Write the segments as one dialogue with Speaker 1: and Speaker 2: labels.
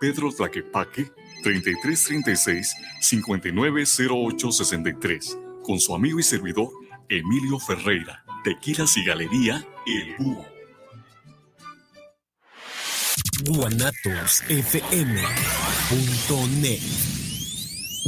Speaker 1: Pedro Tlaquepaque, 3336-590863, con su amigo y servidor Emilio Ferreira, Tequilas y Galería El Búho.
Speaker 2: guanatosfm.net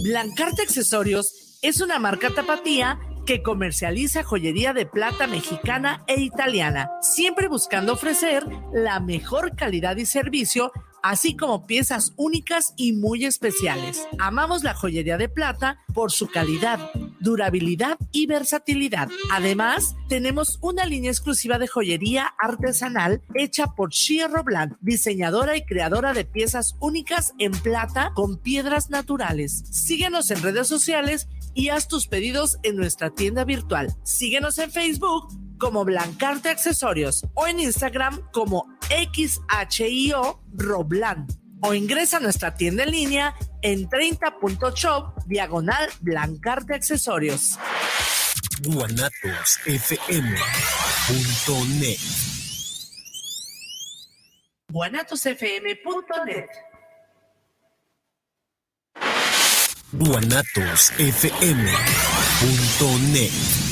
Speaker 3: Blancarte Accesorios es una marca tapatía que comercializa joyería de plata mexicana e italiana, siempre buscando ofrecer la mejor calidad y servicio así como piezas únicas y muy especiales. Amamos la joyería de plata por su calidad, durabilidad y versatilidad. Además, tenemos una línea exclusiva de joyería artesanal hecha por Shia Robland, diseñadora y creadora de piezas únicas en plata con piedras naturales. Síguenos en redes sociales y haz tus pedidos en nuestra tienda virtual. Síguenos en Facebook como Blancarte Accesorios o en Instagram como XHIO Roblan o ingresa a nuestra tienda en línea en 30.shop diagonal Blancarte Accesorios.
Speaker 2: guanatosfm.net
Speaker 3: guanatosfm.net
Speaker 2: guanatosfm.net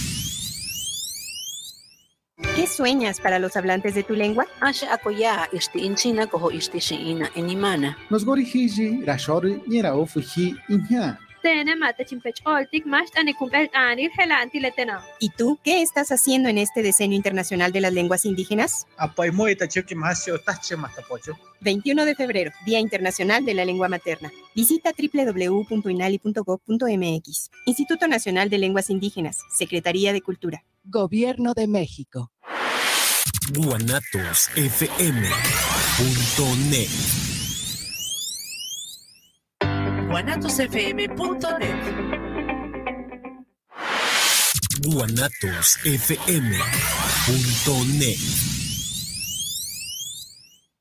Speaker 4: ¿Qué sueñas para los hablantes de tu lengua? ¿Y tú qué estás haciendo en este Decenio Internacional de las Lenguas Indígenas?
Speaker 5: Apoy muy tachuki masio tache mastapocho.
Speaker 4: 21 de febrero, Día Internacional de la Lengua Materna. Visita www.inali.gov.mx. Instituto Nacional de Lenguas Indígenas, Secretaría de Cultura.
Speaker 6: Gobierno de México.
Speaker 2: guanatosfm.net
Speaker 3: guanatosfm.net
Speaker 2: guanatosfm.net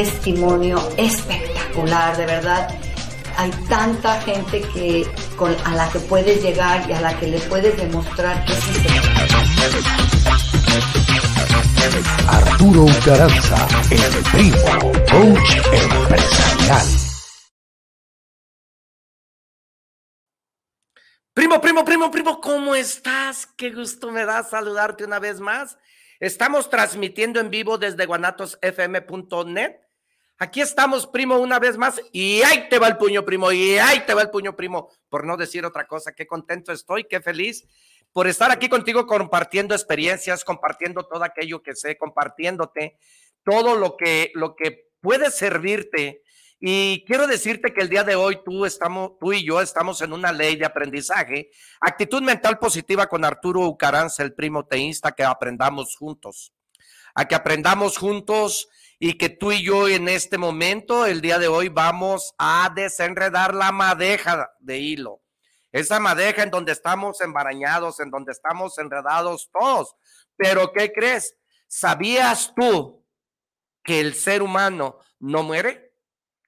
Speaker 2: testimonio espectacular, de verdad. Hay tanta gente que con, a la que puedes llegar y a la que le puedes demostrar que es
Speaker 7: Arturo Ucaranza, el primo, coach empresarial.
Speaker 8: Primo, primo, primo, primo, ¿cómo estás? Qué gusto me da saludarte una vez más. Estamos transmitiendo en vivo desde guanatosfm.net. Aquí estamos, primo, una vez más. Y ahí te va el puño, primo. Y ahí te va el puño, primo. Por no decir otra cosa, qué contento estoy, qué feliz por estar aquí contigo compartiendo experiencias, compartiendo todo aquello que sé, compartiéndote todo lo que, lo que puede servirte. Y quiero decirte que el día de hoy tú, estamos, tú y yo estamos en una ley de aprendizaje, actitud mental positiva con Arturo Ucaranza, el primo teísta, que aprendamos juntos. A que aprendamos juntos y que tú y yo en este momento, el día de hoy, vamos a desenredar la madeja de hilo esa madeja en donde estamos embarañados, en donde estamos enredados todos. Pero ¿qué crees? ¿Sabías tú que el ser humano no muere?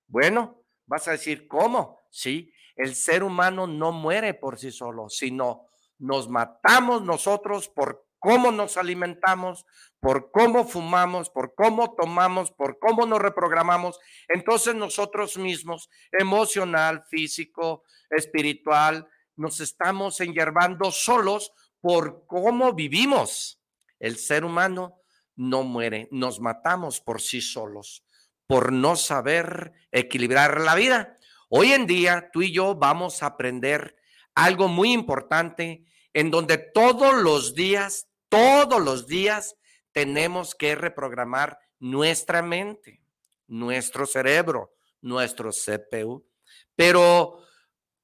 Speaker 8: Bueno, vas a decir, ¿cómo? Sí, el ser humano no muere por sí solo, sino nos matamos nosotros por cómo nos alimentamos, por cómo fumamos, por cómo tomamos, por cómo nos reprogramamos. Entonces nosotros mismos, emocional, físico, espiritual, nos estamos enyerbando solos por cómo vivimos. El ser humano no muere, nos matamos por sí solos, por no saber equilibrar la vida. Hoy en día tú y yo vamos a aprender algo muy importante en donde todos los días, todos los días tenemos que reprogramar nuestra mente, nuestro cerebro, nuestro CPU. Pero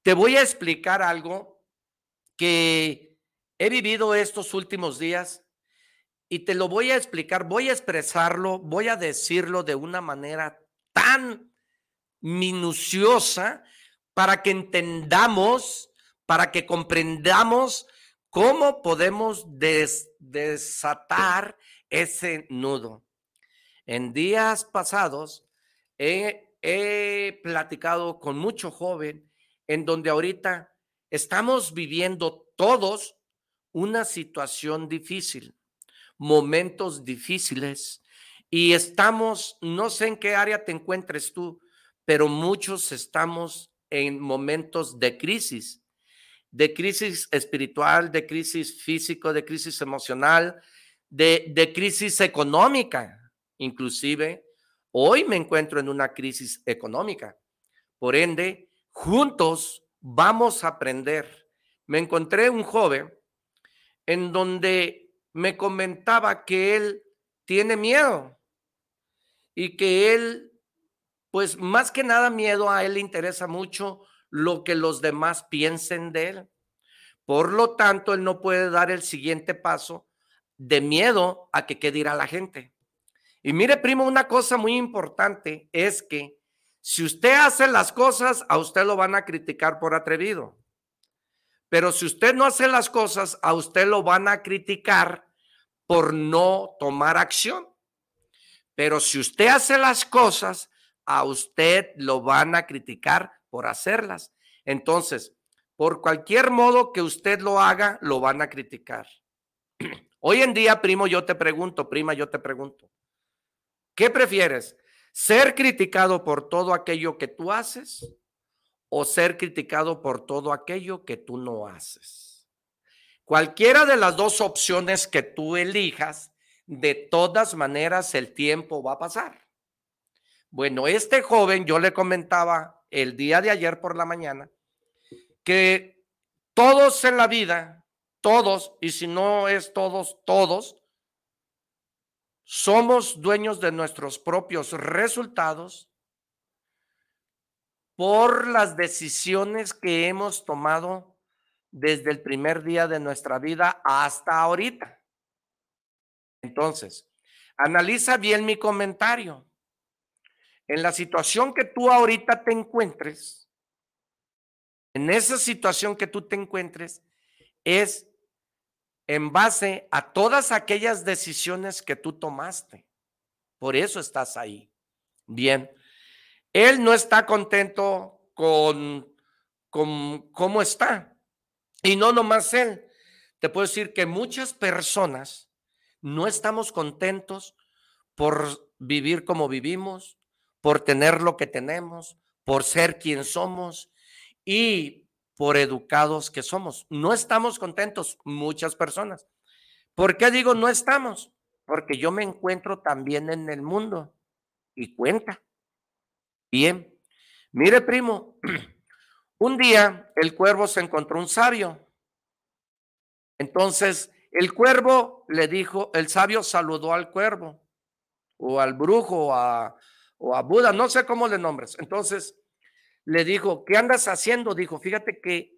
Speaker 8: te voy a explicar algo que he vivido estos últimos días y te lo voy a explicar, voy a expresarlo, voy a decirlo de una manera tan minuciosa para que entendamos, para que comprendamos cómo podemos desatar ese nudo. En días pasados he, platicado con mucho joven en donde ahorita estamos viviendo todos una situación difícil, momentos difíciles, y estamos, no sé en qué área te encuentres tú, pero muchos estamos en momentos de crisis, de crisis espiritual, de crisis físico, de crisis emocional, de, crisis económica, inclusive. Hoy me encuentro en una crisis económica. Por ende, juntos vamos a aprender. Me encontré un joven en donde me comentaba que él tiene miedo y que él, pues más que nada miedo, a él le interesa mucho lo que los demás piensen de él. Por lo tanto, él no puede dar el siguiente paso de miedo a que qué dirá la gente. Y mire, primo, una cosa muy importante es que si usted hace las cosas, a usted lo van a criticar por atrevido. Pero si usted no hace las cosas, a usted lo van a criticar por no tomar acción. Pero si usted hace las cosas, a usted lo van a criticar por hacerlas. Entonces, por cualquier modo que usted lo haga, lo van a criticar. Hoy en día, primo, yo te pregunto, prima, yo te pregunto, ¿qué prefieres? ser criticado por todo aquello que tú haces o ser criticado por todo aquello que tú no haces. Cualquiera de las dos opciones que tú elijas, de todas maneras el tiempo va a pasar. Bueno, este joven, yo le comentaba el día de ayer por la mañana, que todos en la vida, todos, y si no es todos, todos, somos dueños de nuestros propios resultados por las decisiones que hemos tomado desde el primer día de nuestra vida hasta ahorita. Entonces, analiza bien mi comentario. En la situación que tú ahorita te encuentres, en esa situación que tú te encuentres, es en base a todas aquellas decisiones que tú tomaste. Por eso estás ahí. Bien. Él no está contento con, con cómo está. Y no nomás él. Te puedo decir que muchas personas no estamos contentos por vivir como vivimos, por tener lo que tenemos, por ser quien somos y por educados que somos. No estamos contentos muchas personas. ¿Por qué digo no estamos? Porque yo me encuentro también en el mundo y cuenta. Bien, mire primo, un día el cuervo se encontró un sabio. Entonces el cuervo le dijo, el sabio saludó al cuervo o al brujo o a, o a Buda, no sé cómo le nombres. Entonces le dijo, ¿qué andas haciendo? Dijo, fíjate que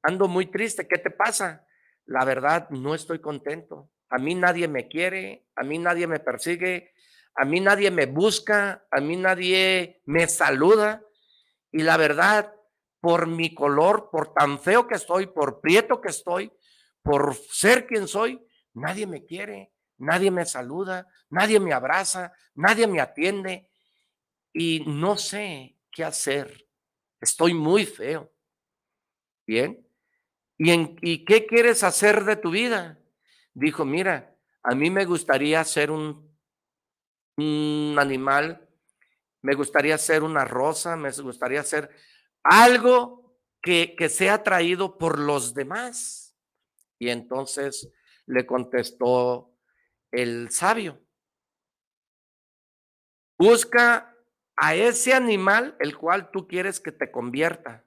Speaker 8: ando muy triste, ¿qué te pasa? La verdad, no estoy contento. A mí nadie me quiere, a mí nadie me persigue, a mí nadie me busca, a mí nadie me saluda. Y la verdad, por mi color, por tan feo que estoy, por prieto que estoy, por ser quien soy, nadie me quiere, nadie me saluda, nadie me abraza, nadie me atiende y no sé qué hacer. Estoy muy feo. Bien. ¿Y, en, ¿Y qué quieres hacer de tu vida? Dijo, mira, a mí me gustaría ser un, animal, me gustaría ser una rosa, me gustaría ser algo que, que sea atraído por los demás. Y entonces le contestó el sabio. Busca a ese animal el cual tú quieres que te convierta.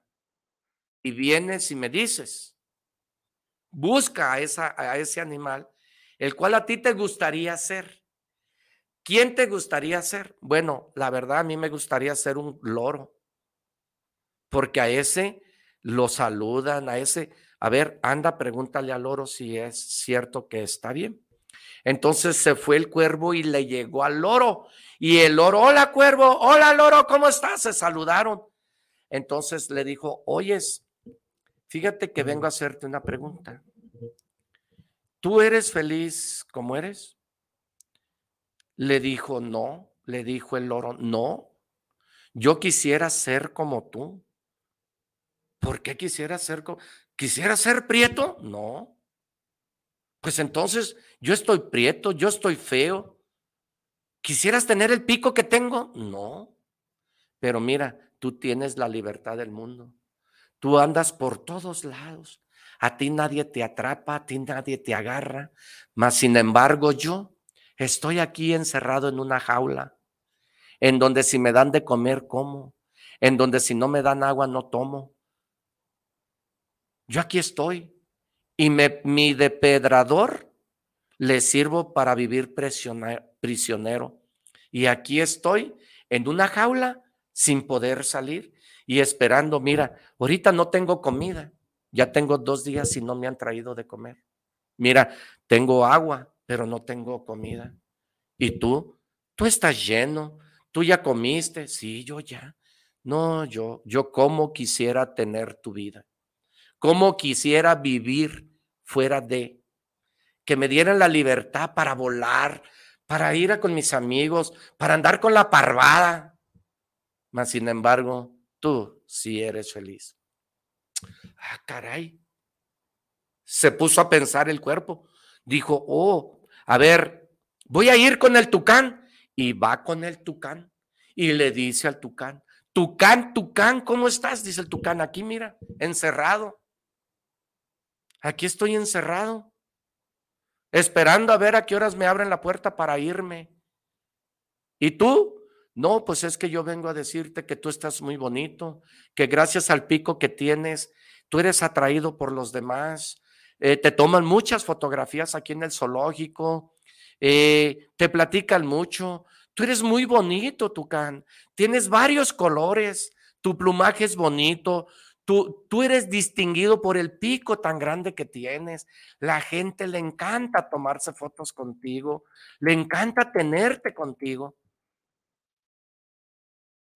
Speaker 8: Y vienes y me dices, busca a, esa, a ese animal el cual a ti te gustaría ser. ¿Quién te gustaría ser? Bueno, la verdad a mí me gustaría ser un loro, porque a ese lo saludan, a ese, a ver, anda, pregúntale al loro si es cierto que está bien. Entonces se fue el cuervo y le llegó al loro. Y el loro, hola cuervo, hola loro, ¿cómo estás? Se saludaron. Entonces le dijo, oyes, fíjate que vengo a hacerte una pregunta. ¿Tú eres feliz como eres? Le dijo, no. Le dijo el loro, no. Yo quisiera ser como tú. ¿Por qué quisiera ser como... ¿Quisiera ser prieto? No. Pues entonces yo estoy prieto, yo estoy feo. ¿Quisieras tener el pico que tengo? No. Pero mira, tú tienes la libertad del mundo. Tú andas por todos lados. A ti nadie te atrapa, a ti nadie te agarra. Mas, sin embargo, yo estoy aquí encerrado en una jaula, en donde si me dan de comer, como, en donde si no me dan agua, no tomo. Yo aquí estoy y mi depredador le sirvo para vivir prisionero. Y aquí estoy en una jaula sin poder salir y esperando, mira, ahorita no tengo comida, ya tengo dos días y no me han traído de comer. Mira, tengo agua, pero no tengo comida. ¿Y tú? Tú estás lleno, tú ya comiste, sí, yo ya. No, yo, yo como quisiera tener tu vida, cómo quisiera vivir fuera de, que me dieran la libertad para volar, para ir a con mis amigos, para andar con la parvada. Mas, sin embargo, tú sí eres feliz. Ah, caray. Se puso a pensar el cuerpo. Dijo, oh, a ver, voy a ir con el tucán. Y va con el tucán. Y le dice al tucán, tucán, tucán, ¿cómo estás? Dice el tucán, aquí mira, encerrado. Aquí estoy encerrado, esperando a ver a qué horas me abren la puerta para irme. ¿Y tú? No, pues es que yo vengo a decirte que tú estás muy bonito, que gracias al pico que tienes, tú eres atraído por los demás. Eh, te toman muchas fotografías aquí en el zoológico, eh, te platican mucho. Tú eres muy bonito, Tucán. Tienes varios colores, tu plumaje es bonito, Tú, tú, eres distinguido por el pico tan grande que tienes. La gente le encanta tomarse fotos contigo, le encanta tenerte contigo.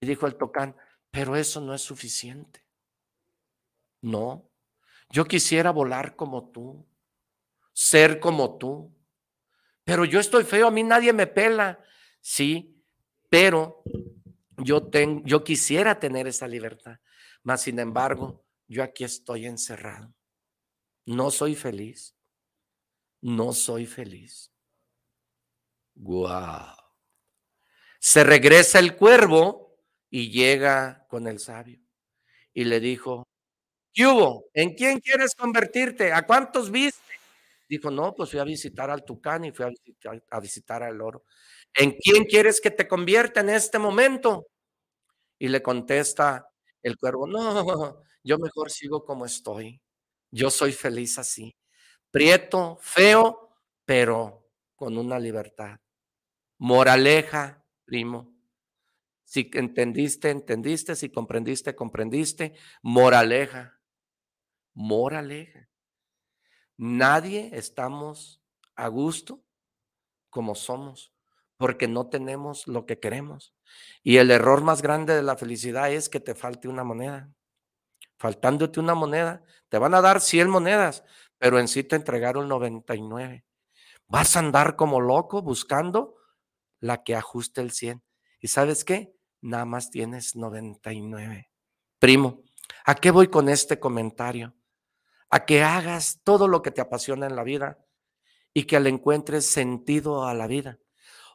Speaker 8: Y dijo el tocán, pero eso no es suficiente. No, yo quisiera volar como tú, ser como tú, pero yo estoy feo, a mí nadie me pela. sí, pero yo, tengo, yo quisiera tener esa libertad, mas sin embargo, yo aquí estoy encerrado. No soy feliz. No soy feliz. Wow. Se regresa el cuervo y llega con el sabio y le dijo, ¿qué hubo? ¿En quién quieres convertirte? ¿A cuántos viste? Dijo, no, pues fui a visitar al tucán y fui a visitar, a visitar al oro. ¿En quién quieres que te convierta en este momento? Y le contesta el cuervo, no, yo mejor sigo como estoy. Yo soy feliz así. Prieto, feo, pero con una libertad. Moraleja, primo. Si entendiste, entendiste. Si comprendiste, comprendiste. Moraleja. Moraleja. Nadie estamos a gusto como somos porque no tenemos lo que queremos. Y el error más grande de la felicidad es que te falte una moneda. Faltándote una moneda, te van a dar 100 monedas, pero en sí te entregaron 99. Vas a andar como loco buscando la que ajuste el 100. ¿Y sabes qué? Nada más tienes 99. Primo, ¿a qué voy con este comentario? A que hagas todo lo que te apasiona en la vida y que le encuentres sentido a la vida.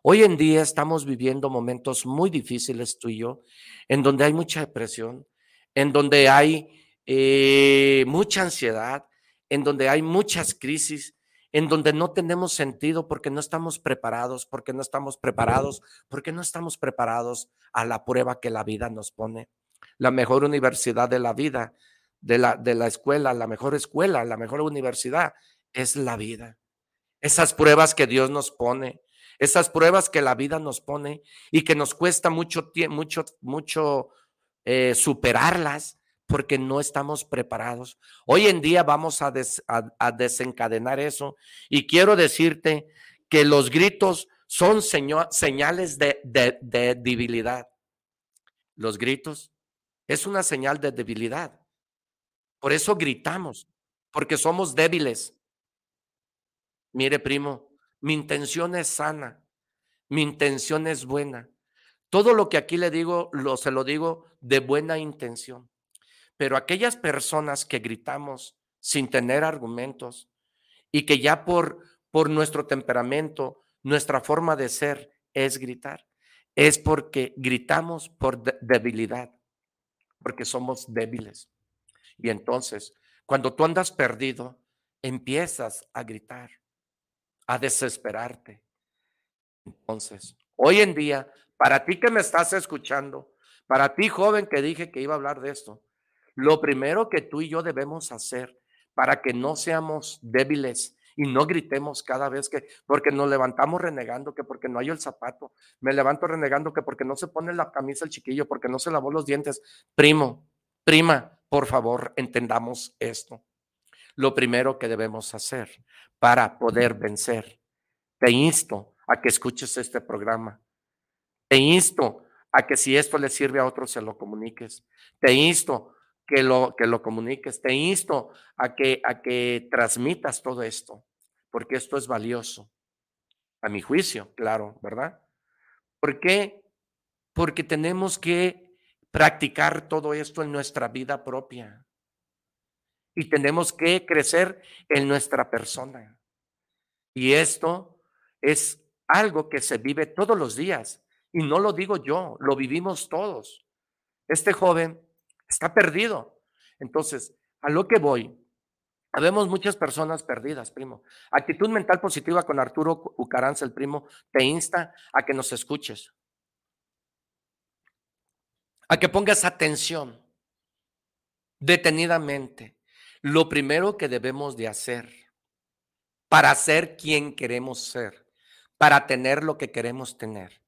Speaker 8: Hoy en día estamos viviendo momentos muy difíciles tú y yo, en donde hay mucha depresión, en donde hay eh, mucha ansiedad, en donde hay muchas crisis, en donde no tenemos sentido porque no estamos preparados, porque no estamos preparados, porque no estamos preparados a la prueba que la vida nos pone. La mejor universidad de la vida, de la, de la escuela, la mejor escuela, la mejor universidad es la vida. Esas pruebas que Dios nos pone, esas pruebas que la vida nos pone y que nos cuesta mucho, mucho, mucho eh, superarlas porque no estamos preparados. Hoy en día vamos a, desencadenar eso y quiero decirte que los gritos son señales de, de debilidad. Los gritos es una señal de debilidad. Por eso gritamos, porque somos débiles. Mire, primo, mi intención es sana, mi intención es buena. Todo lo que aquí le digo, lo, se lo digo de buena intención. Pero aquellas personas que gritamos sin tener argumentos y que ya por, por nuestro temperamento, nuestra forma de ser es gritar, es porque gritamos por debilidad, porque somos débiles. Y entonces, cuando tú andas perdido, empiezas a gritar a desesperarte. Entonces, hoy en día, para ti que me estás escuchando, para ti joven que dije que iba a hablar de esto, lo primero que tú y yo debemos hacer para que no seamos débiles y no gritemos cada vez que, porque nos levantamos renegando que porque no hay el zapato, me levanto renegando que porque no se pone la camisa el chiquillo, porque no se lavó los dientes. Primo, prima, por favor, entendamos esto lo primero que debemos hacer para poder vencer. Te insto a que escuches este programa. Te insto a que si esto le sirve a otros, se lo comuniques. Te insto que lo, que lo comuniques. Te insto a que, a que transmitas todo esto, porque esto es valioso. A mi juicio, claro, ¿verdad? ¿Por qué? Porque tenemos que practicar todo esto en nuestra vida propia y tenemos que crecer en nuestra persona. Y esto es algo que se vive todos los días. Y no lo digo yo, lo vivimos todos. Este joven está perdido. Entonces, a lo que voy, Habemos muchas personas perdidas, primo. Actitud mental positiva con Arturo Ucaranza, el primo, te insta a que nos escuches, a que pongas atención detenidamente lo primero que debemos de hacer para ser quien queremos ser, para tener lo que queremos tener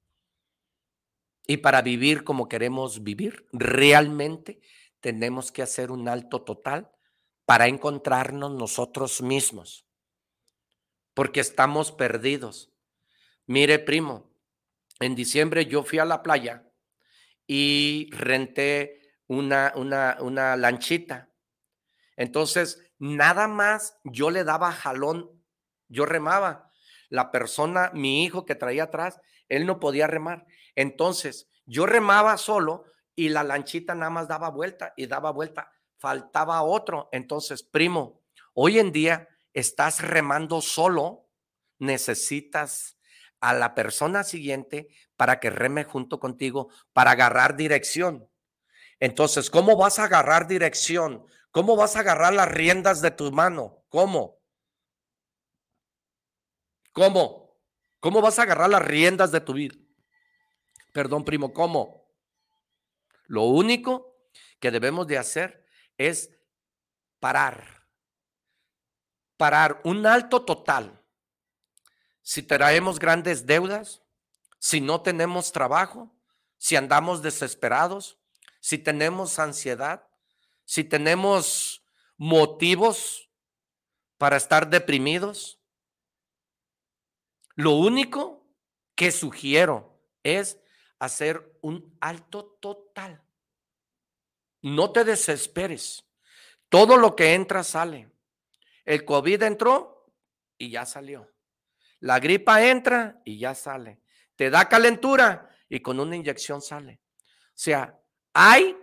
Speaker 8: y para vivir como queremos vivir, realmente tenemos que hacer un alto total para encontrarnos nosotros mismos, porque estamos perdidos. Mire, primo, en diciembre yo fui a la playa y renté una, una, una lanchita entonces, nada más yo le daba jalón, yo remaba. La persona, mi hijo que traía atrás, Él no podía remar. Entonces, yo remaba solo y la lanchita nada más daba vuelta y daba vuelta. Faltaba otro. Entonces, primo, hoy en día estás remando solo, necesitas a la persona siguiente para que reme junto contigo, para agarrar dirección. Entonces, ¿cómo vas a agarrar dirección? ¿Cómo vas a agarrar las riendas de tu mano? ¿Cómo? ¿Cómo? ¿Cómo vas a agarrar las riendas de tu vida? Perdón, primo, ¿cómo? Lo único que debemos de hacer es parar. Parar un alto total. Si traemos grandes deudas, si no tenemos trabajo, si andamos desesperados, si tenemos ansiedad, si tenemos motivos para estar deprimidos. Lo único que sugiero es hacer un alto total. No te desesperes. Todo lo que entra sale. El COVID entró y ya salió. La gripa entra y ya sale. Te da calentura y con una inyección sale. O sea, hay,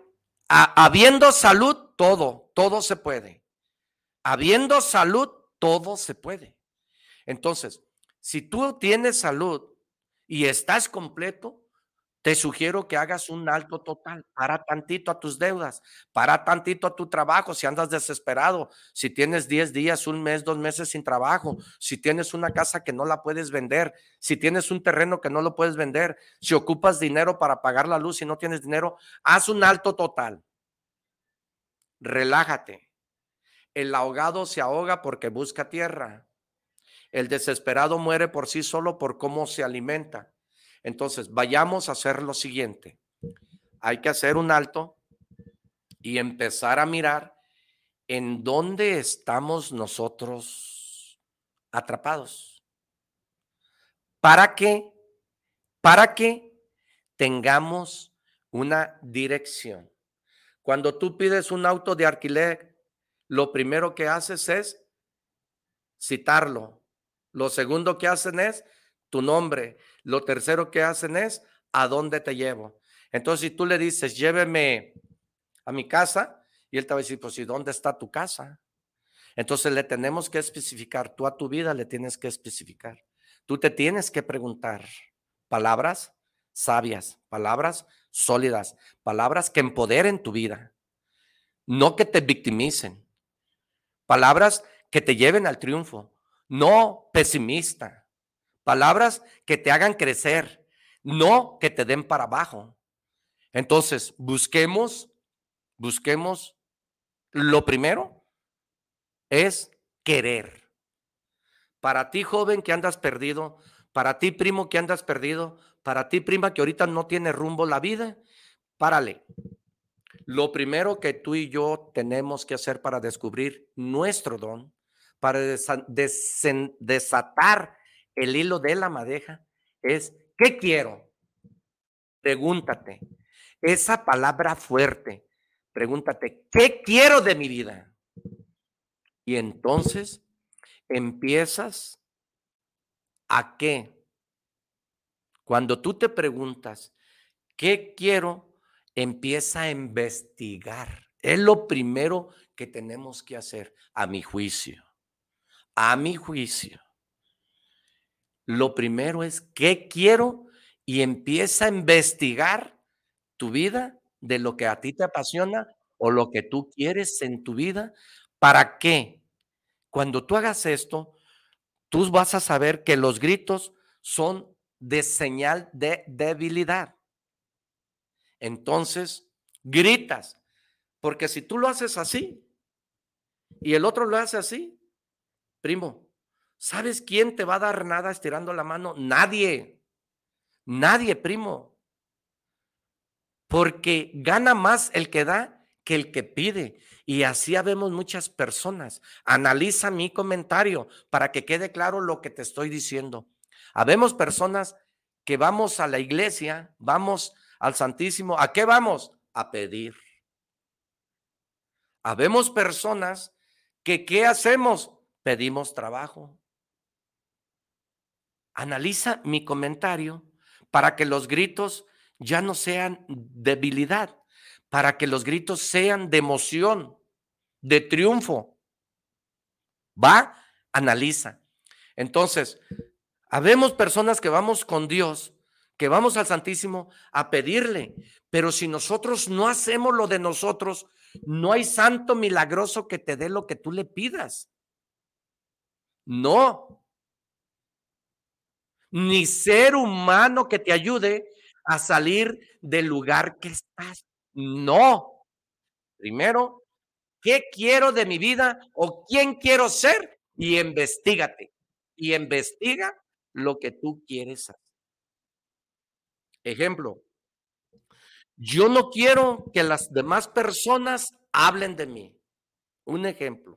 Speaker 8: habiendo salud, todo, todo se puede. Habiendo salud, todo se puede. Entonces, si tú tienes salud y estás completo, te sugiero que hagas un alto total. Para tantito a tus deudas, para tantito a tu trabajo. Si andas desesperado, si tienes 10 días, un mes, dos meses sin trabajo, si tienes una casa que no la puedes vender, si tienes un terreno que no lo puedes vender, si ocupas dinero para pagar la luz y no tienes dinero, haz un alto total. Relájate. El ahogado se ahoga porque busca tierra. El desesperado muere por sí solo por cómo se alimenta. Entonces, vayamos a hacer lo siguiente. Hay que hacer un alto y empezar a mirar en dónde estamos nosotros atrapados. ¿Para qué? Para que tengamos una dirección. Cuando tú pides un auto de alquiler, lo primero que haces es citarlo. Lo segundo que hacen es tu nombre. Lo tercero que hacen es a dónde te llevo. Entonces, si tú le dices, lléveme a mi casa, y él te va a decir, pues, ¿y dónde está tu casa? Entonces le tenemos que especificar, tú a tu vida le tienes que especificar. Tú te tienes que preguntar palabras sabias, palabras sólidas, palabras que empoderen tu vida, no que te victimicen, palabras que te lleven al triunfo, no pesimista, palabras que te hagan crecer, no que te den para abajo. Entonces, busquemos, busquemos, lo primero es querer. Para ti, joven, que andas perdido, para ti, primo, que andas perdido, para ti, prima, que ahorita no tiene rumbo la vida, párale. Lo primero que tú y yo tenemos que hacer para descubrir nuestro don, para desatar el hilo de la madeja es, ¿qué quiero? Pregúntate. Esa palabra fuerte, pregúntate, ¿qué quiero de mi vida? Y entonces empiezas a qué? Cuando tú te preguntas, ¿qué quiero? Empieza a investigar. Es lo primero que tenemos que hacer, a mi juicio. A mi juicio lo primero es qué quiero y empieza a investigar tu vida de lo que a ti te apasiona o lo que tú quieres en tu vida. ¿Para qué? Cuando tú hagas esto, tú vas a saber que los gritos son de señal de debilidad. Entonces, gritas, porque si tú lo haces así y el otro lo hace así, primo, ¿Sabes quién te va a dar nada estirando la mano? Nadie. Nadie, primo. Porque gana más el que da que el que pide. Y así habemos muchas personas. Analiza mi comentario para que quede claro lo que te estoy diciendo. Habemos personas que vamos a la iglesia, vamos al Santísimo. ¿A qué vamos? A pedir. Habemos personas que ¿qué hacemos? Pedimos trabajo. Analiza mi comentario para que los gritos ya no sean debilidad, para que los gritos sean de emoción, de triunfo. Va, analiza. Entonces, habemos personas que vamos con Dios, que vamos al Santísimo a pedirle, pero si nosotros no hacemos lo de nosotros, no hay santo milagroso que te dé lo que tú le pidas. No. Ni ser humano que te ayude a salir del lugar que estás. No. Primero, ¿qué quiero de mi vida o quién quiero ser? Y investigate. Y investiga lo que tú quieres hacer. Ejemplo, yo no quiero que las demás personas hablen de mí. Un ejemplo.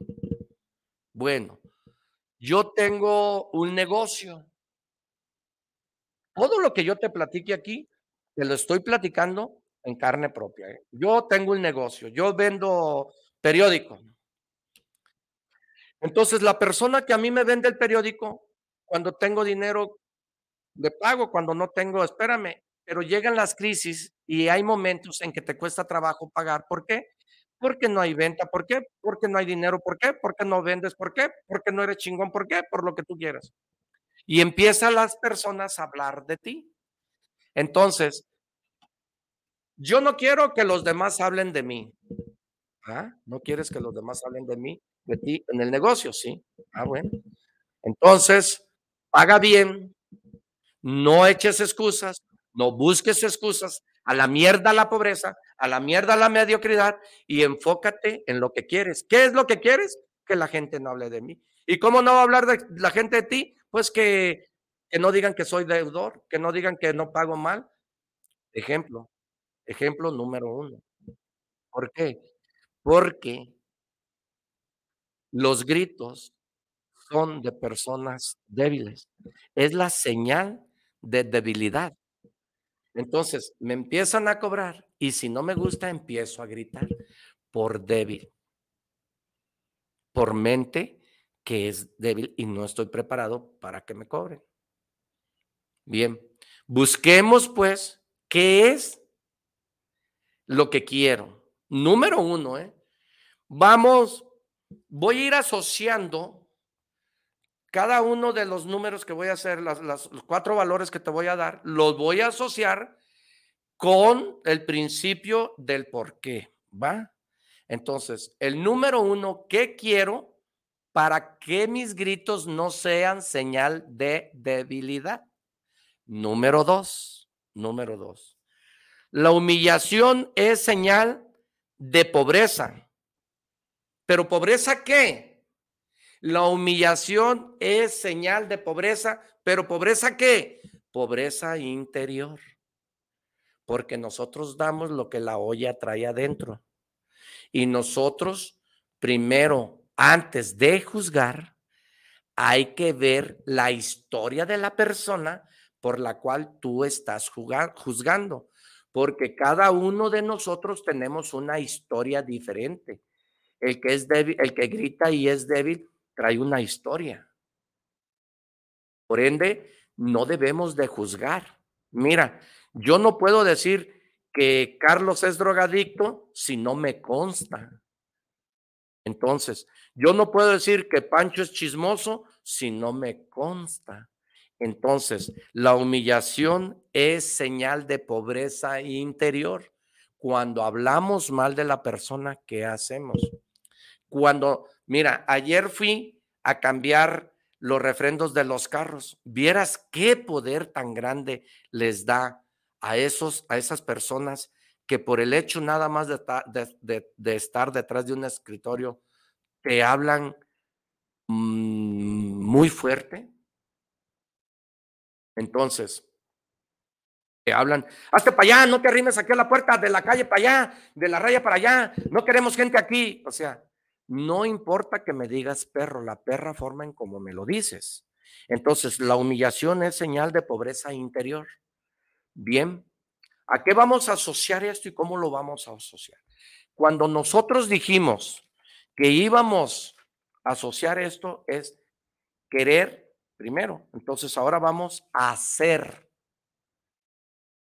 Speaker 8: Bueno, yo tengo un negocio. Todo lo que yo te platique aquí, te lo estoy platicando en carne propia. ¿eh? Yo tengo un negocio, yo vendo periódico. Entonces, la persona que a mí me vende el periódico, cuando tengo dinero, le pago, cuando no tengo, espérame, pero llegan las crisis y hay momentos en que te cuesta trabajo pagar. ¿Por qué? Porque no hay venta. ¿Por qué? Porque no hay dinero. ¿Por qué? Porque no vendes. ¿Por qué? Porque no eres chingón. ¿Por qué? Por lo que tú quieras. Y empiezan las personas a hablar de ti. Entonces, yo no quiero que los demás hablen de mí. ¿Ah? ¿No quieres que los demás hablen de mí? De ti en el negocio, sí. Ah, bueno. Entonces, paga bien, no eches excusas, no busques excusas, a la mierda la pobreza, a la mierda la mediocridad y enfócate en lo que quieres. ¿Qué es lo que quieres? Que la gente no hable de mí. ¿Y cómo no va a hablar de la gente de ti? Pues que, que no digan que soy deudor, que no digan que no pago mal. Ejemplo, ejemplo número uno. ¿Por qué? Porque los gritos son de personas débiles. Es la señal de debilidad. Entonces, me empiezan a cobrar y si no me gusta, empiezo a gritar por débil, por mente que es débil y no estoy preparado para que me cobren. Bien, busquemos pues qué es lo que quiero. Número uno, ¿eh? Vamos, voy a ir asociando cada uno de los números que voy a hacer, las, los cuatro valores que te voy a dar, los voy a asociar con el principio del por qué, ¿va? Entonces, el número uno, ¿qué quiero para que mis gritos no sean señal de debilidad? Número dos, número dos. La humillación es señal de pobreza. ¿Pero pobreza qué? La humillación es señal de pobreza, pero pobreza qué? Pobreza interior. Porque nosotros damos lo que la olla trae adentro. Y nosotros, primero, antes de juzgar, hay que ver la historia de la persona por la cual tú estás juzgando, porque cada uno de nosotros tenemos una historia diferente. El que es débil, el que grita y es débil, trae una historia. Por ende, no debemos de juzgar. Mira, yo no puedo decir que Carlos es drogadicto si no me consta. Entonces, yo no puedo decir que Pancho es chismoso si no me consta. Entonces, la humillación es señal de pobreza interior. Cuando hablamos mal de la persona, ¿qué hacemos? Cuando Mira, ayer fui a cambiar los refrendos de los carros. Vieras qué poder tan grande les da a esos, a esas personas que por el hecho nada más de, estar detrás de un escritorio te hablan mm, muy fuerte. Entonces, te hablan, hazte para allá, no te arrimes aquí a la puerta, de la calle para allá, de la raya para allá, no queremos gente aquí. O sea, no importa que me digas perro, la perra forma en como me lo dices. Entonces, la humillación es señal de pobreza interior. Bien, ¿a qué vamos a asociar esto y cómo lo vamos a asociar? Cuando nosotros dijimos que íbamos a asociar esto es querer primero. Entonces, ahora vamos a hacer.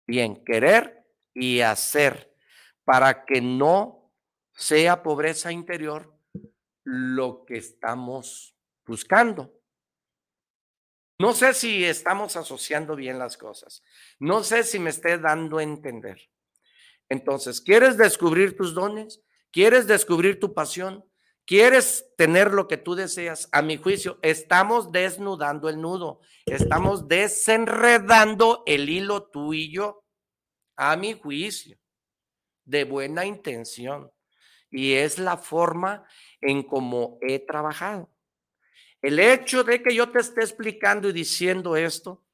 Speaker 8: Bien, querer y hacer para que no sea pobreza interior lo que estamos buscando. No sé si estamos asociando bien las cosas. No sé si me esté dando a entender. Entonces, ¿quieres descubrir tus dones? ¿Quieres descubrir tu pasión? ¿Quieres tener lo que tú deseas? A mi juicio, estamos desnudando el nudo, estamos desenredando el hilo tú y yo. A mi juicio, de buena intención. Y es la forma en cómo he trabajado. El hecho de que yo te esté explicando y diciendo esto,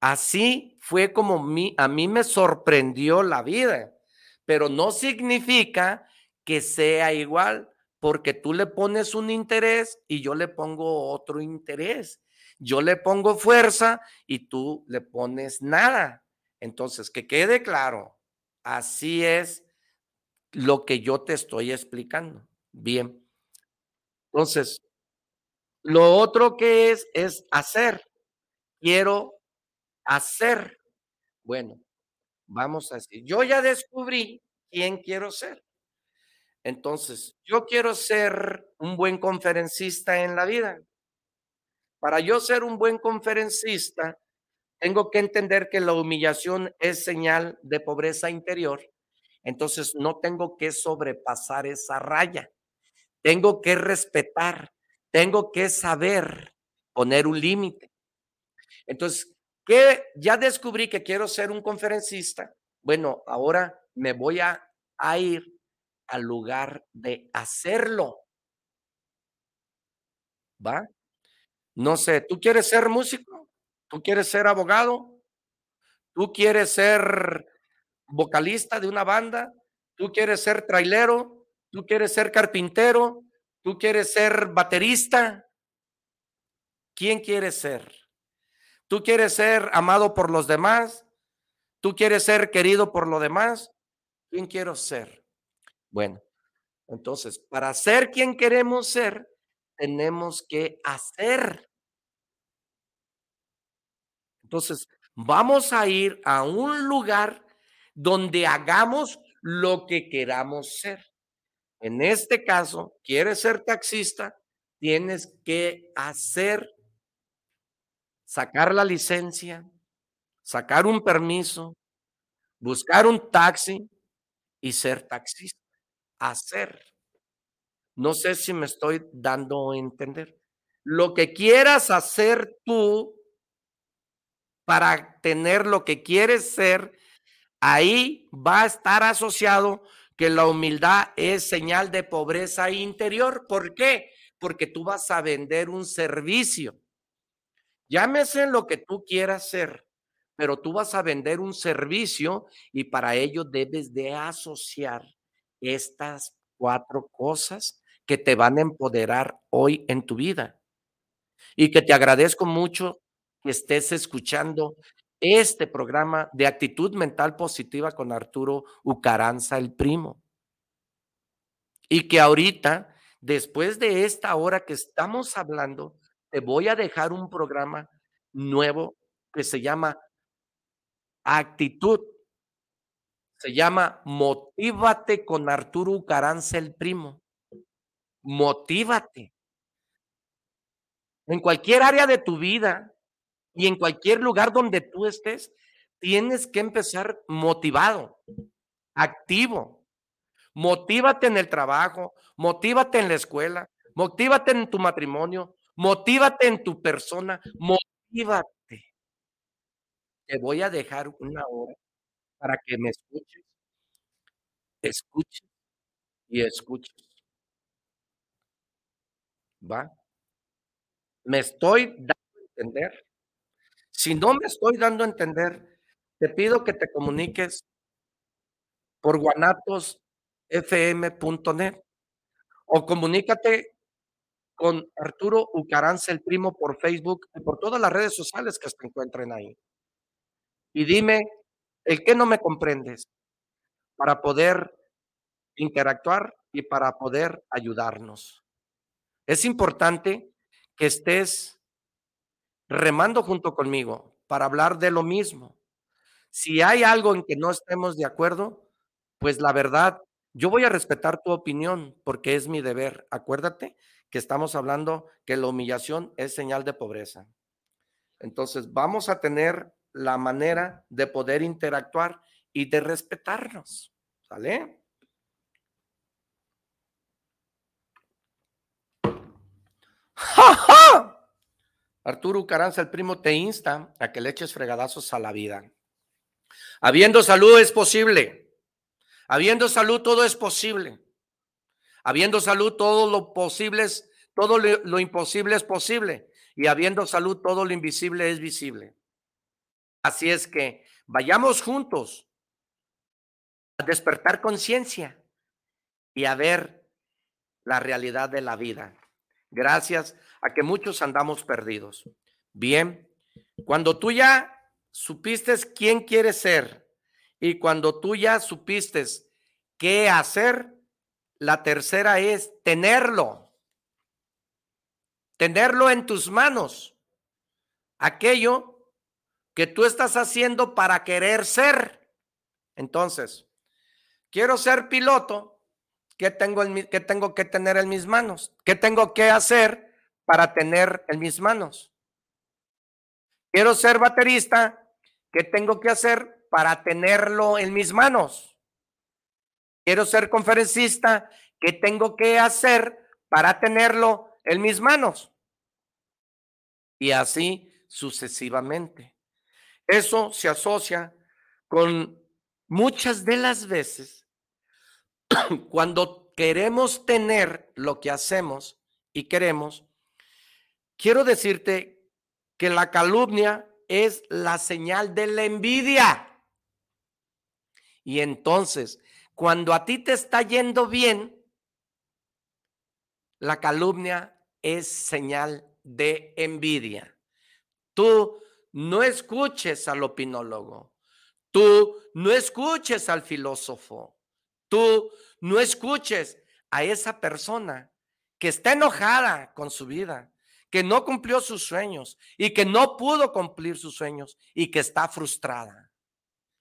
Speaker 8: así fue como a mí me sorprendió la vida, pero no significa que sea igual, porque tú le pones un interés y yo le pongo otro interés. Yo le pongo fuerza y tú le pones nada. Entonces, que quede claro, así es lo que yo te estoy explicando. Bien. Entonces, lo otro que es, es hacer. Quiero hacer. Bueno, vamos a decir, yo ya descubrí quién quiero ser. Entonces, yo quiero ser un buen conferencista en la vida. Para yo ser un buen conferencista, tengo que entender que la humillación es señal de pobreza interior. Entonces, no tengo que sobrepasar esa raya. Tengo que respetar, tengo que saber poner un límite. Entonces, que ya descubrí que quiero ser un conferencista. Bueno, ahora me voy a, a ir al lugar de hacerlo. ¿Va? No sé, ¿tú quieres ser músico? ¿Tú quieres ser abogado? ¿Tú quieres ser vocalista de una banda? ¿Tú quieres ser trailero? ¿Tú quieres ser carpintero? ¿Tú quieres ser baterista? ¿Quién quieres ser? ¿Tú quieres ser amado por los demás? ¿Tú quieres ser querido por los demás? ¿Quién quiero ser? Bueno, entonces, para ser quien queremos ser, tenemos que hacer. Entonces, vamos a ir a un lugar donde hagamos lo que queramos ser. En este caso, quieres ser taxista, tienes que hacer, sacar la licencia, sacar un permiso, buscar un taxi y ser taxista hacer. No sé si me estoy dando a entender. Lo que quieras hacer tú para tener lo que quieres ser, ahí va a estar asociado que la humildad es señal de pobreza interior. ¿Por qué? Porque tú vas a vender un servicio. Llámese lo que tú quieras ser, pero tú vas a vender un servicio y para ello debes de asociar estas cuatro cosas que te van a empoderar hoy en tu vida. Y que te agradezco mucho que estés escuchando este programa de actitud mental positiva con Arturo Ucaranza, el primo. Y que ahorita, después de esta hora que estamos hablando, te voy a dejar un programa nuevo que se llama Actitud se llama Motívate con Arturo Ucaranza el primo. Motívate. En cualquier área de tu vida y en cualquier lugar donde tú estés, tienes que empezar motivado, activo. Motívate en el trabajo, motívate en la escuela, motívate en tu matrimonio, motívate en tu persona, motívate. Te voy a dejar una hora para que me escuches. Escuches y escuches. ¿Va? ¿Me estoy dando a entender? Si no me estoy dando a entender, te pido que te comuniques por guanatosfm.net o comunícate con Arturo Ucaranza, el primo, por Facebook y por todas las redes sociales que se encuentren ahí. Y dime el que no me comprendes para poder interactuar y para poder ayudarnos. Es importante que estés remando junto conmigo para hablar de lo mismo. Si hay algo en que no estemos de acuerdo, pues la verdad, yo voy a respetar tu opinión porque es mi deber. Acuérdate que estamos hablando que la humillación es señal de pobreza. Entonces, vamos a tener la manera de poder interactuar y de respetarnos. ¿Sale? ¡Ja, Arturo Caranza, el primo, te insta a que le eches fregadazos a la vida. Habiendo salud es posible. Habiendo salud todo es posible. Habiendo salud todo lo posible es, todo lo, lo imposible es posible. Y habiendo salud todo lo invisible es visible. Así es que vayamos juntos a despertar conciencia y a ver la realidad de la vida. Gracias a que muchos andamos perdidos. Bien, cuando tú ya supiste quién quieres ser y cuando tú ya supiste qué hacer, la tercera es tenerlo. Tenerlo en tus manos. Aquello que tú estás haciendo para querer ser. Entonces, quiero ser piloto. ¿Qué tengo, en qué tengo que tener en mis manos? ¿Qué tengo que hacer para tener en mis manos? Quiero ser baterista. ¿Qué tengo que hacer para tenerlo en mis manos? Quiero ser conferencista. ¿Qué tengo que hacer para tenerlo en mis manos? Y así sucesivamente. Eso se asocia con muchas de las veces cuando queremos tener lo que hacemos y queremos, quiero decirte que la calumnia es la señal de la envidia. Y entonces, cuando a ti te está yendo bien, la calumnia es señal de envidia. Tú no escuches al opinólogo, tú no escuches al filósofo, tú no escuches a esa persona que está enojada con su vida, que no cumplió sus sueños y que no pudo cumplir sus sueños y que está frustrada.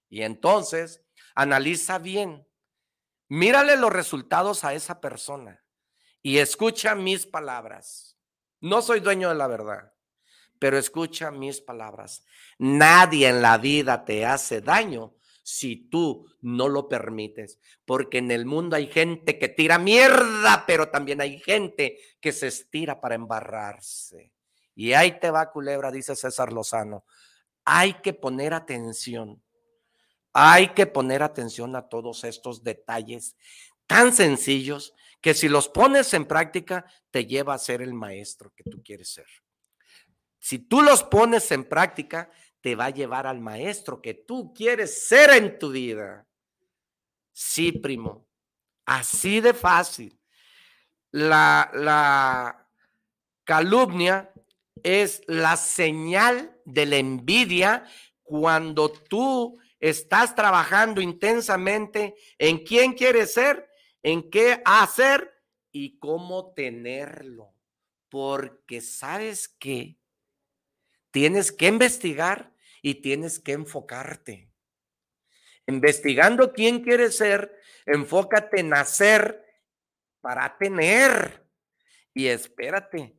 Speaker 8: Y entonces, analiza bien, mírale los resultados a esa persona y escucha mis palabras. No soy dueño de la verdad pero escucha mis palabras. Nadie en la vida te hace daño si tú no lo permites, porque en el mundo hay gente que tira mierda, pero también hay gente que se estira para embarrarse. Y ahí te va, culebra, dice César Lozano. Hay que poner atención. Hay que poner atención a todos estos detalles tan sencillos que si los pones en práctica te lleva a ser el maestro que tú quieres ser. Si tú los pones en práctica, te va a llevar al maestro que tú quieres ser en tu vida. Sí, primo. Así de fácil. La, calumnia es la señal de la envidia cuando tú estás trabajando intensamente en quién quieres ser, en qué hacer y cómo tenerlo. Porque sabes que tienes que investigar y tienes que enfocarte. Investigando quién quieres ser, enfócate en hacer para tener. Y espérate,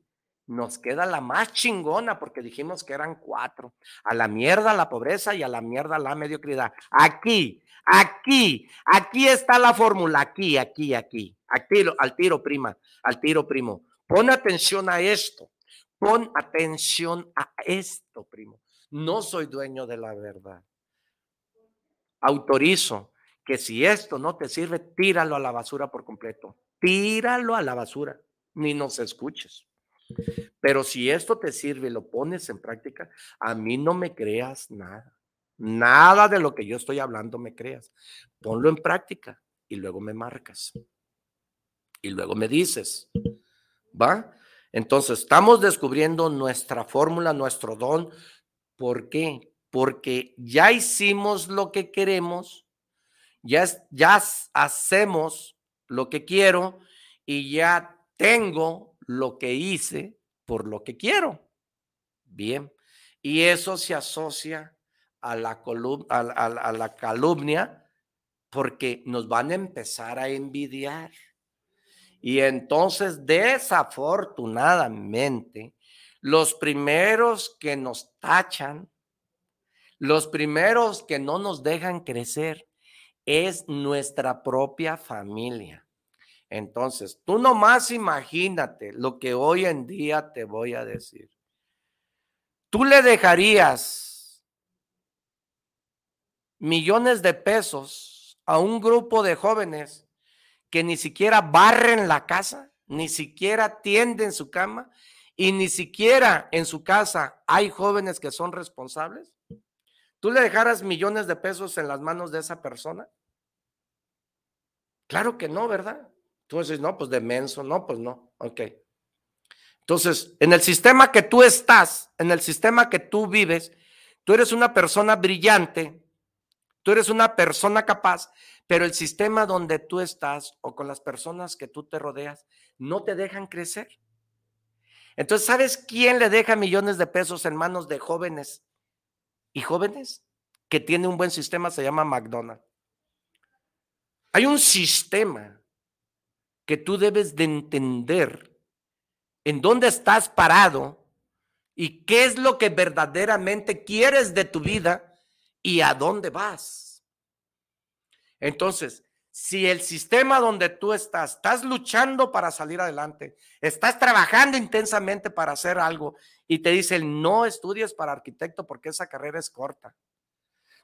Speaker 8: nos queda la más chingona porque dijimos que eran cuatro. A la mierda la pobreza y a la mierda la mediocridad. Aquí, aquí, aquí está la fórmula. Aquí, aquí, aquí. Al tiro, al tiro, prima, al tiro, primo. Pon atención a esto. Pon atención a esto, primo. No soy dueño de la verdad. Autorizo que si esto no te sirve, tíralo a la basura por completo. Tíralo a la basura, ni nos escuches. Pero si esto te sirve y lo pones en práctica, a mí no me creas nada. Nada de lo que yo estoy hablando me creas. Ponlo en práctica y luego me marcas. Y luego me dices, ¿va? Entonces, estamos descubriendo nuestra fórmula, nuestro don. ¿Por qué? Porque ya hicimos lo que queremos, ya, ya hacemos lo que quiero y ya tengo lo que hice por lo que quiero. Bien, y eso se asocia a la, a la calumnia porque nos van a empezar a envidiar. Y entonces, desafortunadamente, los primeros que nos tachan, los primeros que no nos dejan crecer, es nuestra propia familia. Entonces, tú nomás imagínate lo que hoy en día te voy a decir. Tú le dejarías millones de pesos a un grupo de jóvenes que ni siquiera barren la casa, ni siquiera tienden su cama y ni siquiera en su casa hay jóvenes que son responsables. ¿Tú le dejaras millones de pesos en las manos de esa persona? Claro que no, ¿verdad? Tú dices, no, pues de menso, no, pues no, ok. Entonces, en el sistema que tú estás, en el sistema que tú vives, tú eres una persona brillante, tú eres una persona capaz, pero el sistema donde tú estás o con las personas que tú te rodeas no te dejan crecer. Entonces, ¿sabes quién le deja millones de pesos en manos de jóvenes y jóvenes? Que tiene un buen sistema, se llama McDonald's. Hay un sistema que tú debes de entender en dónde estás parado y qué es lo que verdaderamente quieres de tu vida y a dónde vas. Entonces, si el sistema donde tú estás, estás luchando para salir adelante, estás trabajando intensamente para hacer algo y te dicen, no estudies para arquitecto porque esa carrera es corta.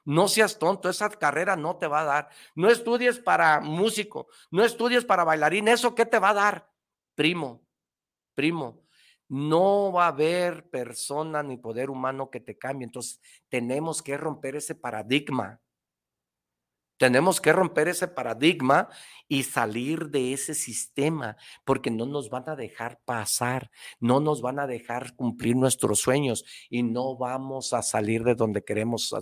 Speaker 8: No seas tonto, esa carrera no te va a dar. No estudies para músico, no estudies para bailarín, ¿eso qué te va a dar? Primo, primo, no va a haber persona ni poder humano que te cambie. Entonces, tenemos que romper ese paradigma. Tenemos que romper ese paradigma y salir de ese sistema, porque no nos van a dejar pasar, no nos van a dejar cumplir nuestros sueños y no vamos a salir de donde queremos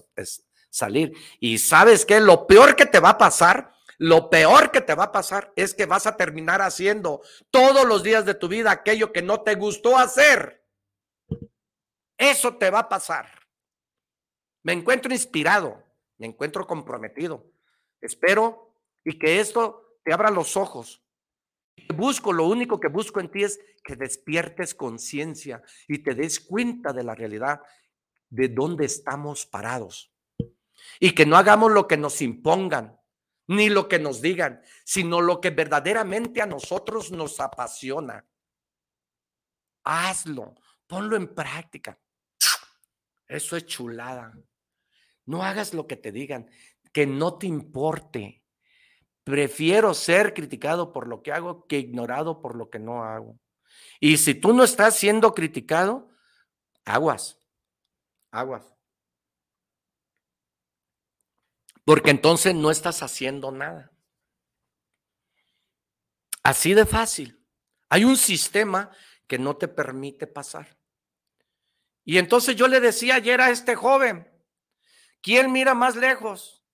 Speaker 8: salir. Y sabes que lo peor que te va a pasar, lo peor que te va a pasar es que vas a terminar haciendo todos los días de tu vida aquello que no te gustó hacer. Eso te va a pasar. Me encuentro inspirado, me encuentro comprometido. Espero y que esto te abra los ojos. Busco, lo único que busco en ti es que despiertes conciencia y te des cuenta de la realidad de dónde estamos parados y que no hagamos lo que nos impongan, ni lo que nos digan, sino lo que verdaderamente a nosotros nos apasiona. Hazlo, ponlo en práctica. Eso es chulada. No hagas lo que te digan, que no te importe. Prefiero ser criticado por lo que hago que ignorado por lo que no hago. Y si tú no estás siendo criticado, aguas, aguas. porque entonces no estás haciendo nada. Así de fácil. Hay un sistema que no te permite pasar. Y entonces yo le decía ayer a este joven, ¿quién mira más lejos?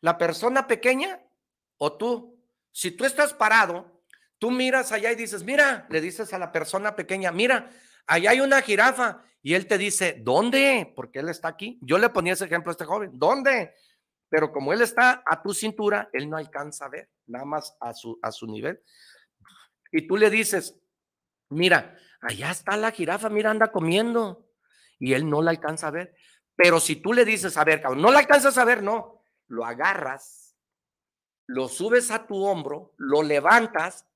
Speaker 8: ¿La persona pequeña o tú? Si tú estás parado, tú miras allá y dices, mira, le dices a la persona pequeña, mira, allá hay una jirafa. Y él te dice, ¿dónde? Porque él está aquí. Yo le ponía ese ejemplo a este joven, ¿dónde? Pero como él está a tu cintura, él no alcanza a ver, nada más a su, a su nivel. Y tú le dices, mira, allá está la jirafa, mira, anda comiendo. Y él no la alcanza a ver. Pero si tú le dices, a ver, no la alcanzas a ver, no. Lo agarras, lo subes a tu hombro, lo levantas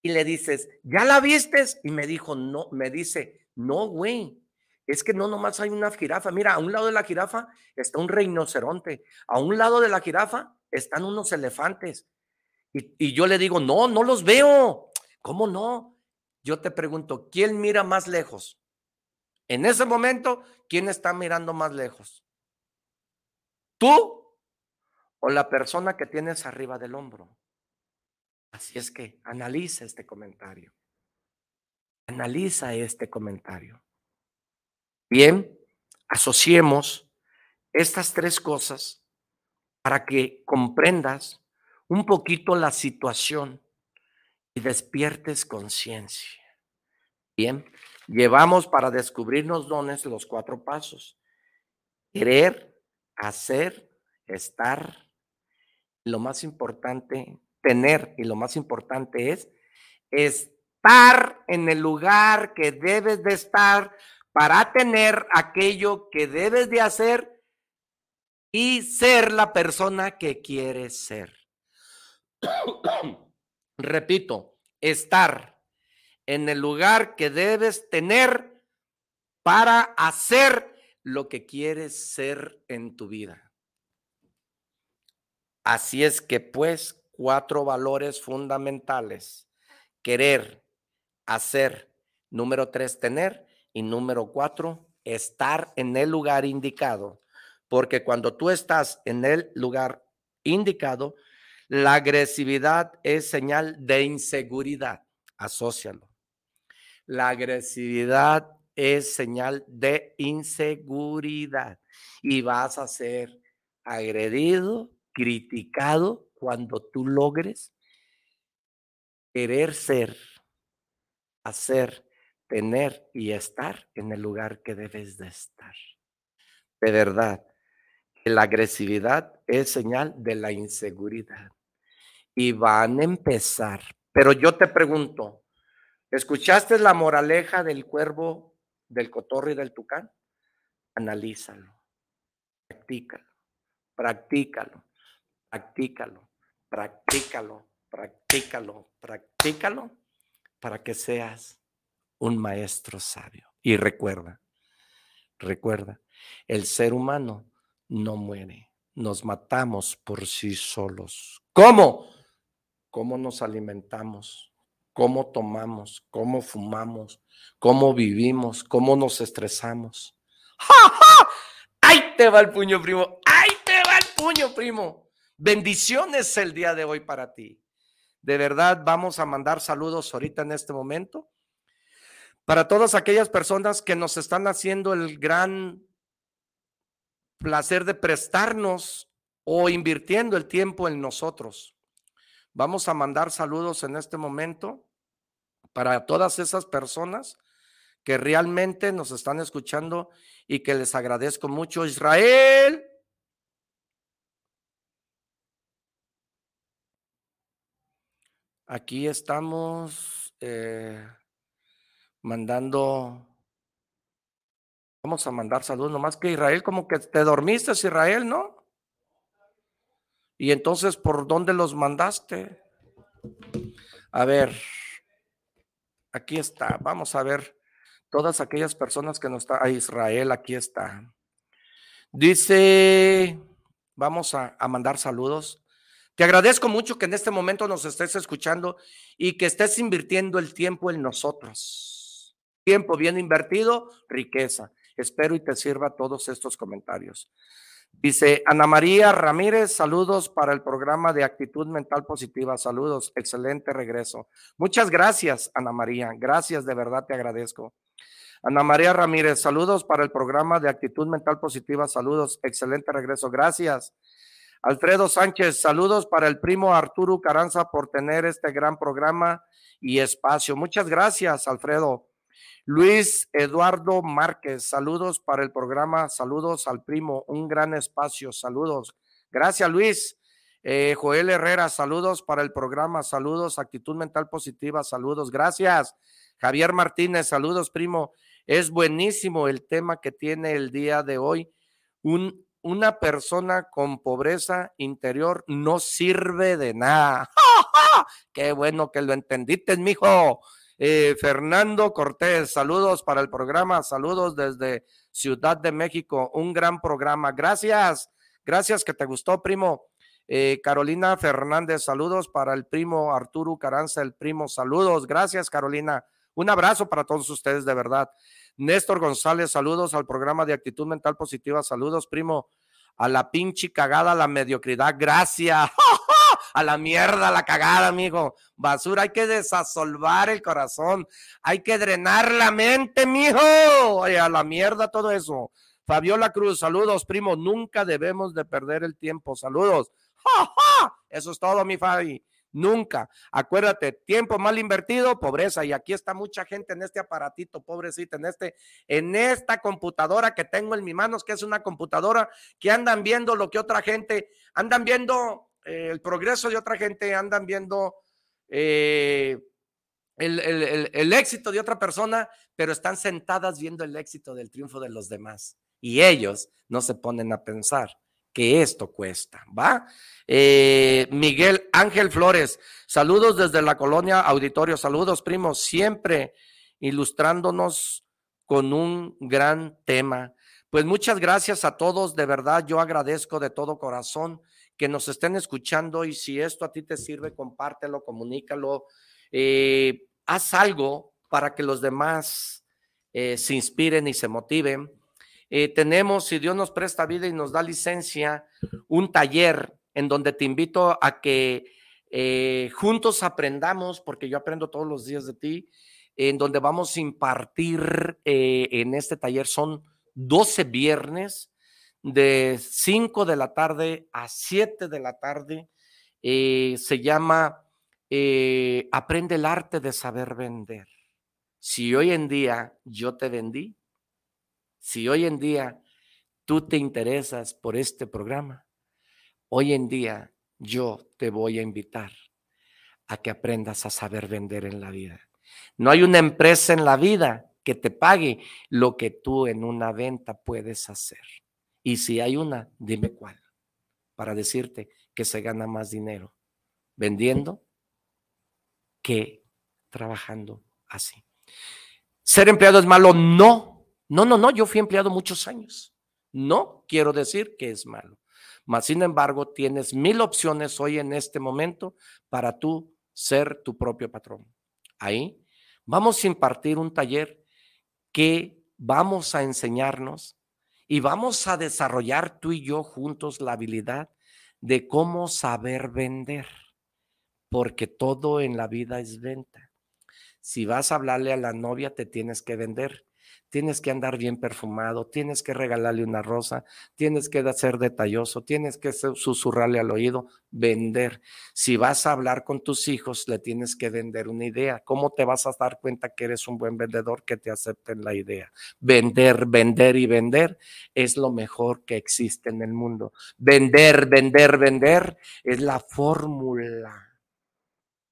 Speaker 8: y le dices, ¿ya la vistes? Y me dijo, no, me dice, no, güey, es que no nomás hay una jirafa. Mira, a un lado de la jirafa está un rinoceronte. A un lado de la jirafa están unos elefantes. Y, yo le digo, no, no los veo. ¿Cómo no? Yo te pregunto, ¿quién mira más lejos? En ese momento, ¿quién está mirando más lejos? ¿Tú o la persona que tienes arriba del hombro? Así es que analiza este comentario. Analiza este comentario. Bien, asociemos estas tres cosas para que comprendas un poquito la situación y despiertes conciencia. Bien, llevamos para descubrirnos dones los cuatro pasos. Querer, hacer, estar, lo más importante, tener, y lo más importante es estar en el lugar que debes de estar para tener aquello que debes de hacer y ser la persona que quieres ser. Repito, estar en el lugar que debes tener para hacer lo que quieres ser en tu vida. Así es que pues cuatro valores fundamentales. Querer, hacer, número tres, tener y número cuatro, estar en el lugar indicado. Porque cuando tú estás en el lugar indicado, la agresividad es señal de inseguridad. Asocialo. La agresividad es señal de inseguridad y vas a ser agredido, criticado cuando tú logres querer ser, hacer, tener y estar en el lugar que debes de estar. De verdad, la agresividad es señal de la inseguridad y van a empezar. Pero yo te pregunto, ¿escuchaste la moraleja del cuervo, del cotorro y del tucán? Analízalo, practícalo, practícalo, practícalo, practícalo, practícalo, practícalo para que seas un maestro sabio. Y recuerda, recuerda, el ser humano no muere, nos matamos por sí solos. ¿Cómo? ¿Cómo nos alimentamos? ¿Cómo tomamos? ¿Cómo fumamos? ¿Cómo vivimos? ¿Cómo nos estresamos? ¡Ja, ja! ¡Ahí te va el puño, primo! ¡Ahí te va el puño, primo! Bendiciones el día de hoy para ti. De verdad, vamos a mandar saludos ahorita en este momento para todas aquellas personas que nos están haciendo el gran placer de prestarnos o invirtiendo el tiempo en nosotros. Vamos a mandar saludos en este momento para todas esas personas que realmente nos están escuchando y que les agradezco mucho. Israel. Aquí estamos eh, mandando Vamos a mandar saludos, nomás que Israel, como que te dormiste, Israel, ¿no? Y entonces, ¿por dónde los mandaste? A ver, aquí está, vamos a ver todas aquellas personas que no están, a Israel, aquí está. Dice, vamos a, a mandar saludos. Te agradezco mucho que en este momento nos estés escuchando y que estés invirtiendo el tiempo en nosotros. Tiempo bien invertido, riqueza. Espero y te sirva todos estos comentarios. Dice Ana María Ramírez, saludos para el programa de actitud mental positiva. Saludos, excelente regreso. Muchas gracias, Ana María. Gracias, de verdad te agradezco. Ana María Ramírez, saludos para el programa de actitud mental positiva. Saludos, excelente regreso. Gracias. Alfredo Sánchez, saludos para el primo Arturo Caranza por tener este gran programa y espacio. Muchas gracias, Alfredo. Luis Eduardo Márquez, saludos para el programa, saludos al primo, un gran espacio, saludos. Gracias Luis. Eh, Joel Herrera, saludos para el programa, saludos, actitud mental positiva, saludos, gracias. Javier Martínez, saludos primo. Es buenísimo el tema que tiene el día de hoy. Un, una persona con pobreza interior no sirve de nada. Qué bueno que lo entendiste, mijo. Eh, Fernando Cortés, saludos para el programa, saludos desde Ciudad de México, un gran programa. Gracias, gracias que te gustó, primo. Eh, Carolina Fernández, saludos para el primo Arturo Caranza, el primo, saludos. Gracias, Carolina. Un abrazo para todos ustedes, de verdad. Néstor González, saludos al programa de actitud mental positiva, saludos, primo. A la pinche cagada, la mediocridad, gracias. a la mierda, la cagada, amigo. Basura, hay que desasolvar el corazón, hay que drenar la mente, mijo. A la mierda todo eso. Fabiola Cruz, saludos, primo. Nunca debemos de perder el tiempo. Saludos. Eso es todo, mi Fabi. Nunca. Acuérdate, tiempo mal invertido, pobreza. Y aquí está mucha gente en este aparatito, pobrecita, en este, en esta computadora que tengo en mis manos, que es una computadora que andan viendo lo que otra gente, andan viendo eh, el progreso de otra gente, andan viendo eh, el, el éxito de otra persona, pero están sentadas viendo el éxito del triunfo de los demás. Y ellos no se ponen a pensar que esto cuesta, ¿va? Eh, Miguel Ángel Flores, saludos desde la colonia Auditorio, saludos primos, siempre ilustrándonos con un gran tema. Pues muchas gracias a todos, de verdad yo agradezco de todo corazón que nos estén escuchando y si esto a ti te sirve, compártelo, comunícalo, eh, haz algo para que los demás eh, se inspiren y se motiven. Eh, tenemos, si Dios nos presta vida y nos da licencia, un taller en donde te invito a que eh, juntos aprendamos, porque yo aprendo todos los días de ti, en donde vamos a impartir eh, en este taller. Son 12 viernes de 5 de la tarde a 7 de la tarde. se llama Aprende el arte de saber vender. Si hoy en día yo te vendí, si hoy en día tú te interesas por este programa, hoy en día yo te voy a invitar a que aprendas a saber vender en la vida. No hay una empresa en la vida que te pague lo que tú en una venta puedes hacer. Y si hay una, dime cuál, para decirte que se gana más dinero vendiendo que trabajando así. ¿Ser empleado es malo? No, no, no, no, yo fui empleado muchos años. No quiero decir que es malo. Mas, sin embargo, tienes mil opciones hoy en este momento para tú ser tu propio patrón. Ahí vamos a impartir un taller que vamos a enseñarnos y vamos a desarrollar tú y yo juntos la habilidad de cómo saber vender, porque todo en la vida es venta. Si vas a hablarle a la novia, te tienes que vender tienes que andar bien perfumado, tienes que regalarle una rosa, tienes que ser detalloso, tienes que susurrarle al oído, vender. Si vas a hablar con tus hijos, le tienes que vender una idea. ¿Cómo te vas a dar cuenta que eres un buen vendedor que te acepten la idea? Vender, vender y vender es lo mejor que existe en el mundo. Vender, vender, vender es la fórmula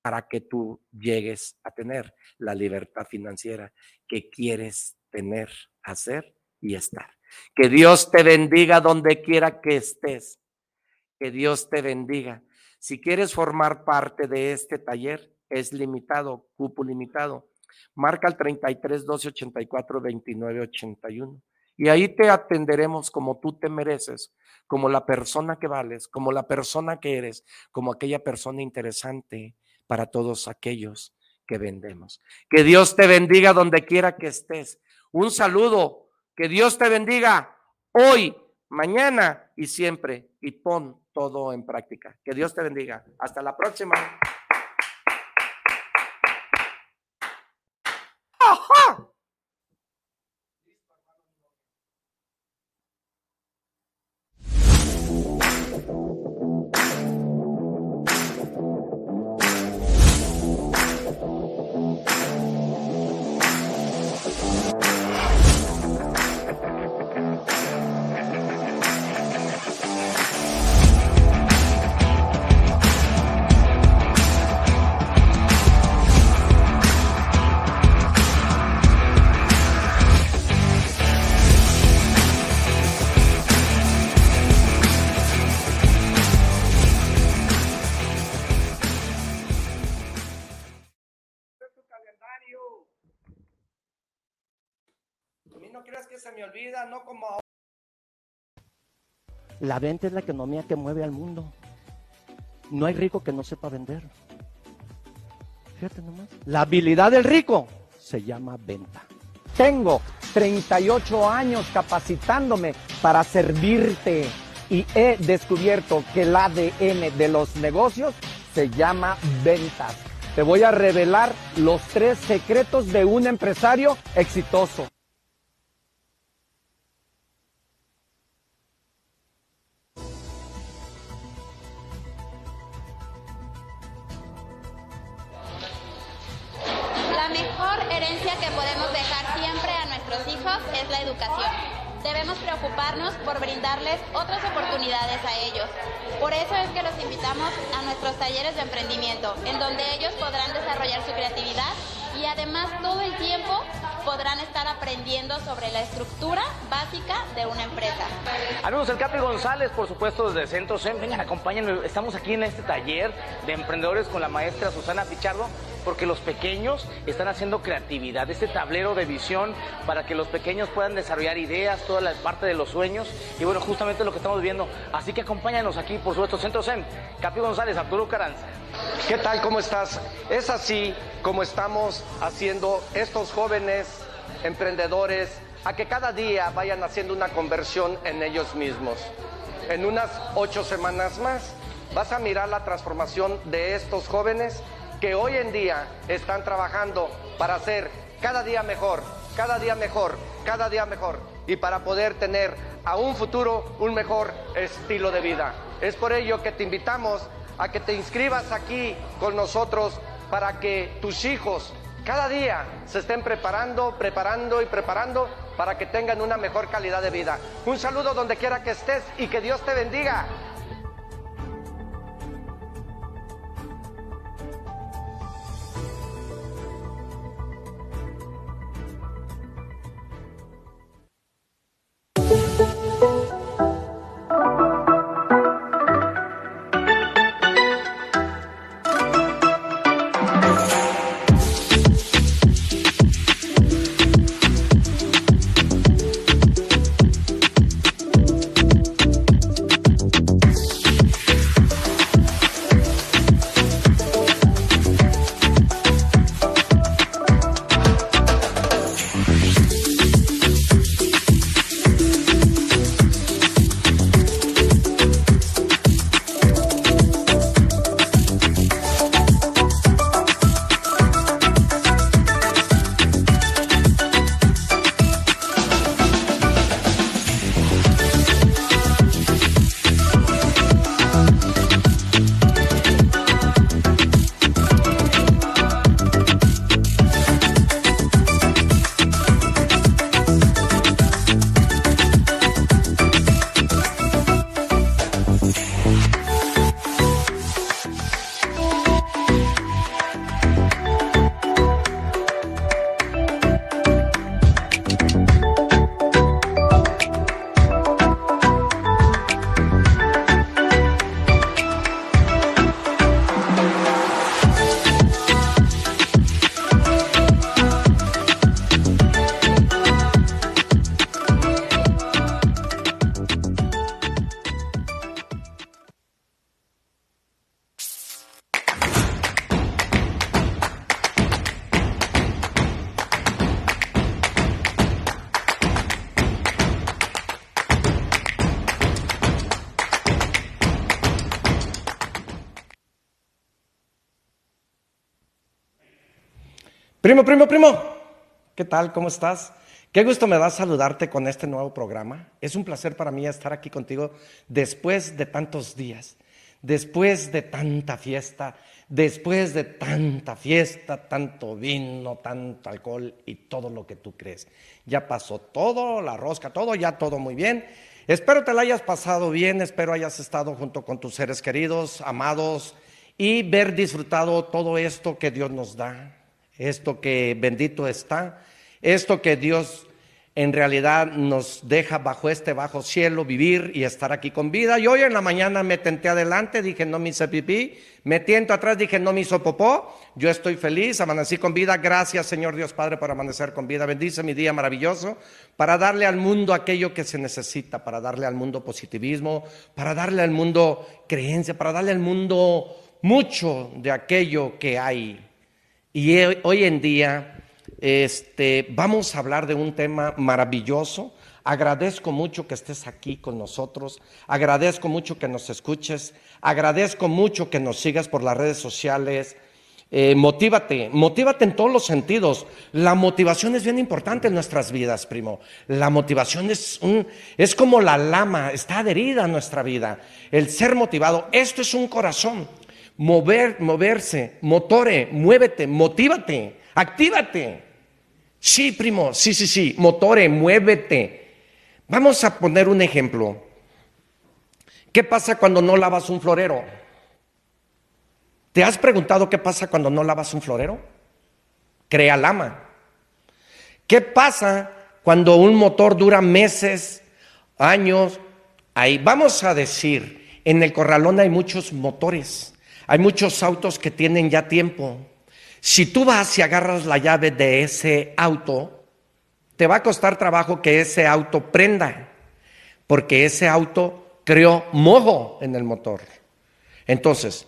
Speaker 8: para que tú llegues a tener la libertad financiera que quieres tener, hacer y estar. Que Dios te bendiga donde quiera que estés. Que Dios te bendiga. Si quieres formar parte de este taller, es limitado, cupo limitado. Marca el 33 12 84 29 81. Y ahí te atenderemos como tú te mereces, como la persona que vales, como la persona que eres, como aquella persona interesante para todos aquellos que vendemos. Que Dios te bendiga donde quiera que estés. Un saludo. Que Dios te bendiga hoy, mañana y siempre. Y pon todo en práctica. Que Dios te bendiga. Hasta la próxima.
Speaker 9: La venta es la economía que mueve al mundo. No hay rico que no sepa vender. Fíjate nomás. La habilidad del rico se llama venta. Tengo 38 años capacitándome para servirte y he descubierto que el ADN de los negocios se llama ventas. Te voy a revelar los tres secretos de un empresario exitoso.
Speaker 10: Preocuparnos por brindarles otras oportunidades a ellos. Por eso es que los invitamos a nuestros talleres de emprendimiento, en donde ellos podrán desarrollar su creatividad y además todo el tiempo podrán estar aprendiendo sobre la estructura básica de una empresa.
Speaker 11: Amigos, el Capi González, por supuesto, desde Centro SEM. Vengan, acompáñenme. Estamos aquí en este taller de emprendedores con la maestra Susana Pichardo, porque los pequeños están haciendo creatividad, este tablero de visión para que los pequeños puedan desarrollar ideas, toda la parte de los sueños. Y bueno, justamente lo que estamos viendo. Así que acompáñanos aquí, por supuesto, Centro SEM. Capi González, Arturo Caranza.
Speaker 8: ¿Qué tal? ¿Cómo estás? Es así como estamos haciendo estos jóvenes emprendedores a que cada día vayan haciendo una conversión en ellos mismos. En unas ocho semanas más vas a mirar la transformación de estos jóvenes que hoy en día están trabajando para ser cada día mejor, cada día mejor, cada día mejor y para poder tener a un futuro un mejor estilo de vida. Es por ello que te invitamos a que te inscribas aquí con nosotros para que tus hijos cada día se estén preparando, preparando y preparando para que tengan una mejor calidad de vida. Un saludo donde quiera que estés y que Dios te bendiga. Primo, primo, primo, ¿qué tal? ¿Cómo estás? Qué gusto me da saludarte con este nuevo programa. Es un placer para mí estar aquí contigo después de tantos días, después de tanta fiesta, después de tanta fiesta, tanto vino, tanto alcohol y todo lo que tú crees. Ya pasó todo, la rosca, todo, ya todo muy bien. Espero te la hayas pasado bien, espero hayas estado junto con tus seres queridos, amados y ver disfrutado todo esto que Dios nos da esto que bendito está, esto que Dios en realidad nos deja bajo este bajo cielo vivir y estar aquí con vida. Y hoy en la mañana me tenté adelante, dije no me hice pipí, me tiento atrás, dije no me hizo popó, yo estoy feliz, amanecí con vida, gracias Señor Dios Padre por amanecer con vida, bendice mi día maravilloso para darle al mundo aquello que se necesita, para darle al mundo positivismo, para darle al mundo creencia, para darle al mundo mucho de aquello que hay y hoy en día este, vamos a hablar de un tema maravilloso. Agradezco mucho que estés aquí con nosotros. Agradezco mucho que nos escuches. Agradezco mucho que nos sigas por las redes sociales. Eh, motívate, motívate en todos los sentidos. La motivación es bien importante en nuestras vidas, primo. La motivación es, un, es como la lama, está adherida a nuestra vida. El ser motivado, esto es un corazón mover, moverse, motore, muévete, motívate, actívate. Sí, primo, sí, sí, sí. Motore, muévete. Vamos a poner un ejemplo. ¿Qué pasa cuando no lavas un florero? ¿Te has preguntado qué pasa cuando no lavas un florero? Crea lama. ¿Qué pasa cuando un motor dura meses, años? Ahí vamos a decir, en el corralón hay muchos motores, hay muchos autos que tienen ya tiempo. Si tú vas y agarras la llave de ese auto, te va a costar trabajo que ese auto prenda, porque ese auto creó mojo en el motor. Entonces,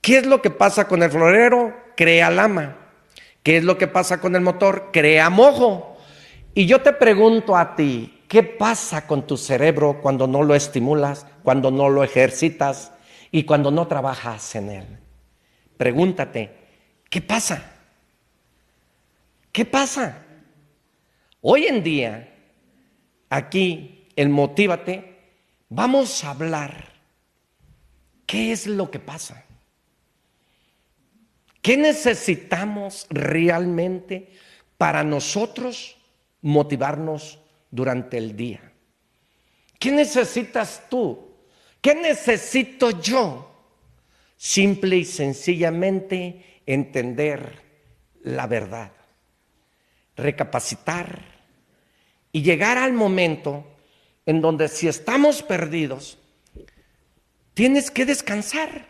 Speaker 8: ¿qué es lo que pasa con el florero? Crea lama. ¿Qué es lo que pasa con el motor? Crea mojo. Y yo te pregunto a ti, ¿qué pasa con tu cerebro cuando no lo estimulas, cuando no lo ejercitas y cuando no trabajas en él? Pregúntate, ¿qué pasa? ¿Qué pasa? Hoy en día, aquí, en Motívate, vamos a hablar qué es lo que pasa. ¿Qué necesitamos realmente para nosotros motivarnos durante el día? ¿Qué necesitas tú? ¿Qué necesito yo? Simple y sencillamente entender la verdad, recapacitar y llegar al momento en donde si estamos perdidos, tienes que descansar.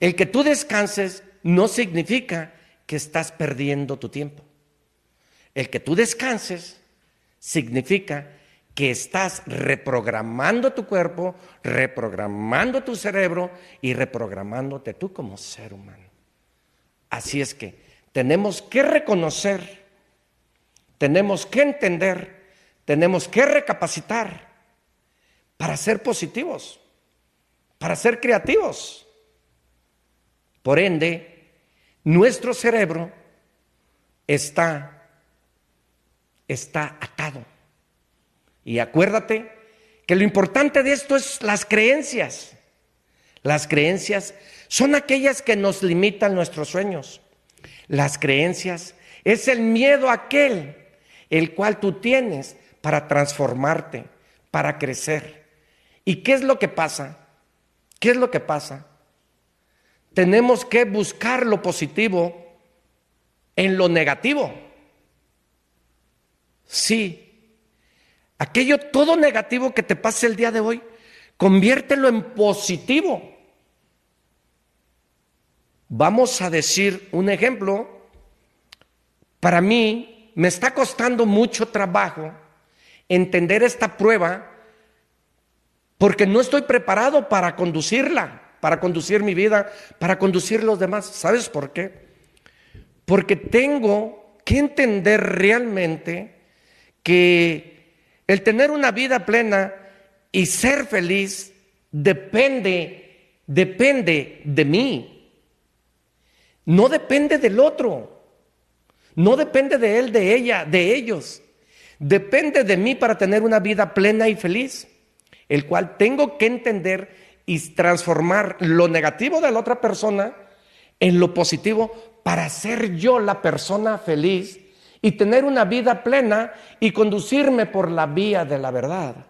Speaker 8: El que tú descanses no significa que estás perdiendo tu tiempo. El que tú descanses significa que estás reprogramando tu cuerpo, reprogramando tu cerebro y reprogramándote tú como ser humano. Así es que tenemos que reconocer, tenemos que entender, tenemos que recapacitar para ser positivos, para ser creativos. Por ende, nuestro cerebro está, está atado. Y acuérdate que lo importante de esto es las creencias. Las creencias son aquellas que nos limitan nuestros sueños. Las creencias es el miedo aquel el cual tú tienes para transformarte, para crecer. ¿Y qué es lo que pasa? ¿Qué es lo que pasa? tenemos que buscar lo positivo en lo negativo. Sí, aquello todo negativo que te pase el día de hoy, conviértelo en positivo. Vamos a decir un ejemplo. Para mí me está costando mucho trabajo entender esta prueba porque no estoy preparado para conducirla para conducir mi vida, para conducir los demás. ¿Sabes por qué? Porque tengo que entender realmente que el tener una vida plena y ser feliz depende, depende de mí. No depende del otro. No depende de él, de ella, de ellos. Depende de mí para tener una vida plena y feliz, el cual tengo que entender y transformar lo negativo de la otra persona en lo positivo para ser yo la persona feliz y tener una vida plena y conducirme por la vía de la verdad.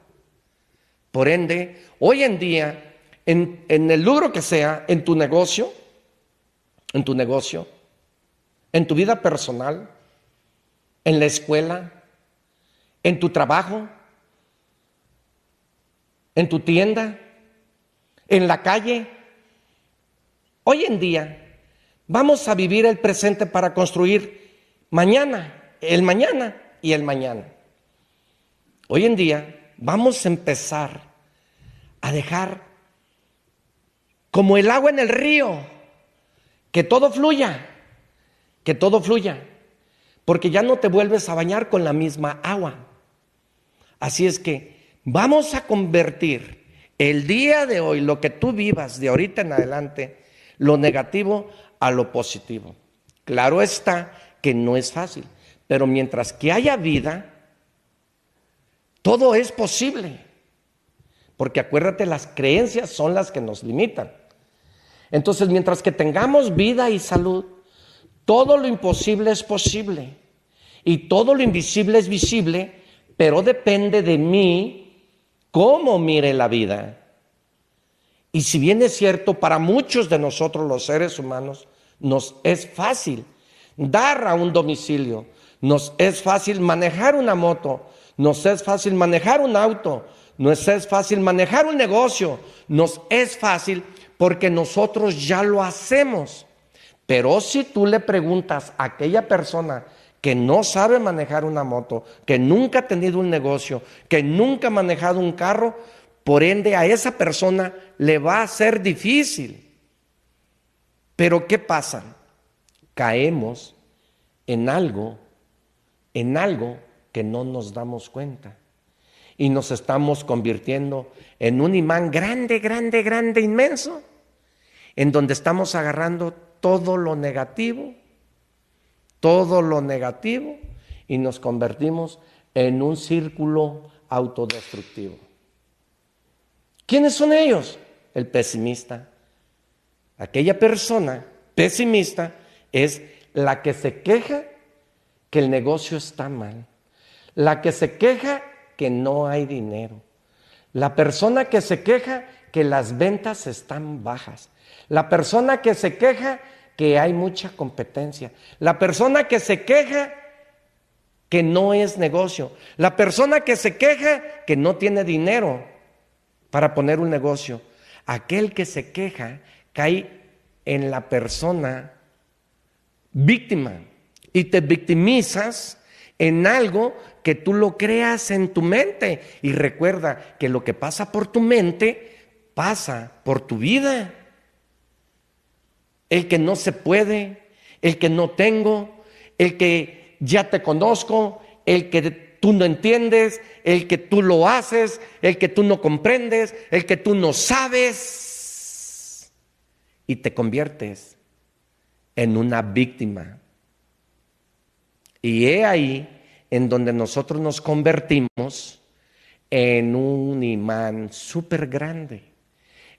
Speaker 8: Por ende, hoy en día, en, el logro que sea, en tu negocio, en tu negocio, en tu vida personal, en la escuela, en tu trabajo, en tu tienda, en la calle. Hoy en día vamos a vivir el presente para construir mañana, el mañana y el mañana. Hoy en día vamos a empezar a dejar como el agua en el río, que todo fluya, que todo fluya, porque ya no te vuelves a bañar con la misma agua. Así es que vamos a convertir el día de hoy, lo que tú vivas de ahorita en adelante, lo negativo a lo positivo. Claro está que no es fácil, pero mientras que haya vida, todo es posible. Porque acuérdate, las creencias son las que nos limitan. Entonces, mientras que tengamos vida y salud, todo lo imposible es posible y todo lo invisible es visible, pero depende de mí cómo mire la vida. Y si bien es cierto, para muchos de nosotros los seres humanos nos es fácil dar a un domicilio, nos es fácil manejar una moto, nos es fácil manejar un auto, nos es fácil manejar un negocio, nos es fácil porque nosotros ya lo hacemos. Pero si tú le preguntas a aquella persona que no sabe manejar una moto, que nunca ha tenido un negocio, que nunca ha manejado un carro, por ende a esa persona le va a ser difícil. Pero ¿qué pasa? Caemos en algo, en algo que no nos damos cuenta. Y nos estamos convirtiendo en un imán grande, grande, grande, inmenso, en donde estamos agarrando todo lo negativo, todo lo negativo, y nos convertimos en un círculo autodestructivo. ¿Quiénes son ellos? El pesimista. Aquella persona pesimista es la que se queja que el negocio está mal, la que se queja que no hay dinero, la persona que se queja que las ventas están bajas, la persona que se queja que hay mucha competencia, la persona que se queja que no es negocio, la persona que se queja que no tiene dinero para poner un negocio, aquel que se queja cae en la persona víctima y te victimizas en algo que tú lo creas en tu mente. Y recuerda que lo que pasa por tu mente pasa por tu vida. El que no se puede, el que no tengo, el que ya te conozco, el que tú no entiendes, el que tú lo haces, el que tú no comprendes, el que tú no sabes. Y te conviertes en una víctima. Y he ahí en donde nosotros nos convertimos en un imán súper grande,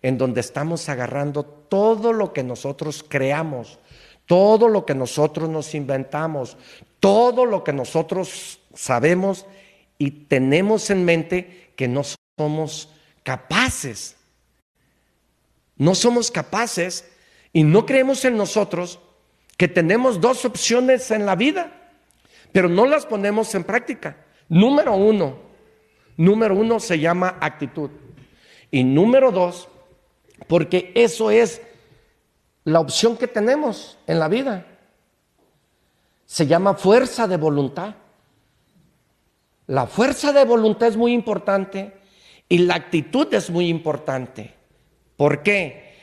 Speaker 8: en donde estamos agarrando todo lo que nosotros creamos, todo lo que nosotros nos inventamos, todo lo que nosotros sabemos y tenemos en mente que no somos capaces. No somos capaces y no creemos en nosotros que tenemos dos opciones en la vida pero no las ponemos en práctica. Número uno, número uno se llama actitud. Y número dos, porque eso es la opción que tenemos en la vida. Se llama fuerza de voluntad. La fuerza de voluntad es muy importante y la actitud es muy importante. ¿Por qué?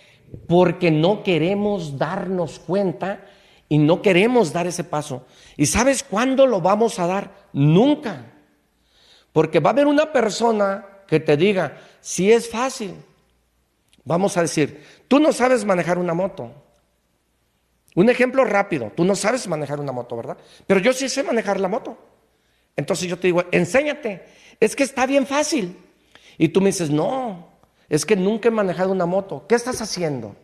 Speaker 8: Porque no queremos darnos cuenta y no queremos dar ese paso. ¿Y sabes cuándo lo vamos a dar? Nunca. Porque va a haber una persona que te diga, si es fácil. Vamos a decir, tú no sabes manejar una moto. Un ejemplo rápido, tú no sabes manejar una moto, ¿verdad? Pero yo sí sé manejar la moto. Entonces yo te digo, enséñate, es que está bien fácil. Y tú me dices, no, es que nunca he manejado una moto. ¿Qué estás haciendo?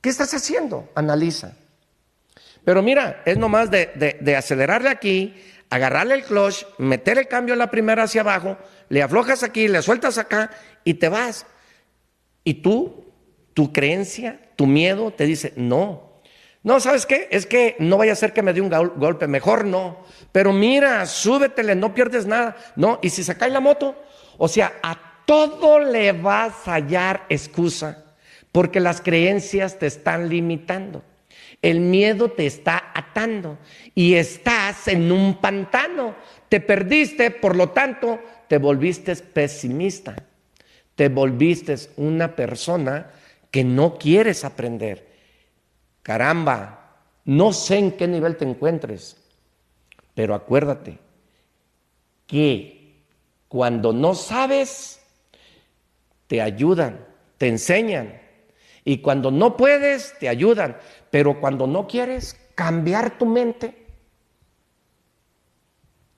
Speaker 8: ¿Qué estás haciendo? Analiza. Pero mira, es nomás de, de, acelerarle aquí, agarrarle el clutch, meter el cambio en la primera hacia abajo, le aflojas aquí, le sueltas acá y te vas. Y tú, tu creencia, tu miedo te dice, no. No, ¿sabes qué? Es que no vaya a ser que me dé un golpe, mejor no. Pero mira, súbetele, no pierdes nada. No, y si se cae la moto, o sea, a todo le vas a hallar excusa, porque las creencias te están limitando. El miedo te está atando y estás en un pantano. Te perdiste, por lo tanto, te volviste pesimista. Te volviste una persona que no quieres aprender. Caramba, no sé en qué nivel te encuentres, pero acuérdate que cuando no sabes, te ayudan, te enseñan. Y cuando no puedes, te ayudan. Pero cuando no quieres cambiar tu mente,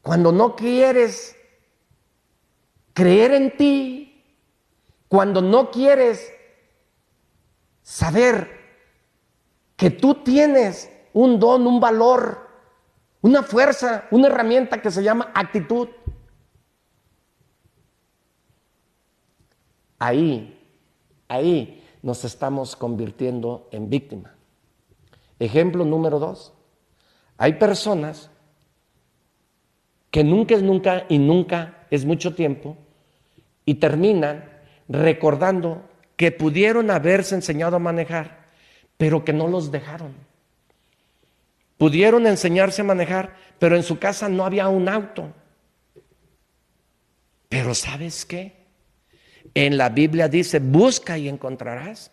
Speaker 8: cuando no quieres creer en ti, cuando no quieres saber que tú tienes un don, un valor, una fuerza, una herramienta que se llama actitud. Ahí, ahí nos estamos convirtiendo en víctima. Ejemplo número dos. Hay personas que nunca es nunca y nunca es mucho tiempo y terminan recordando que pudieron haberse enseñado a manejar, pero que no los dejaron. Pudieron enseñarse a manejar, pero en su casa no había un auto. Pero ¿sabes qué? En la Biblia dice, busca y encontrarás.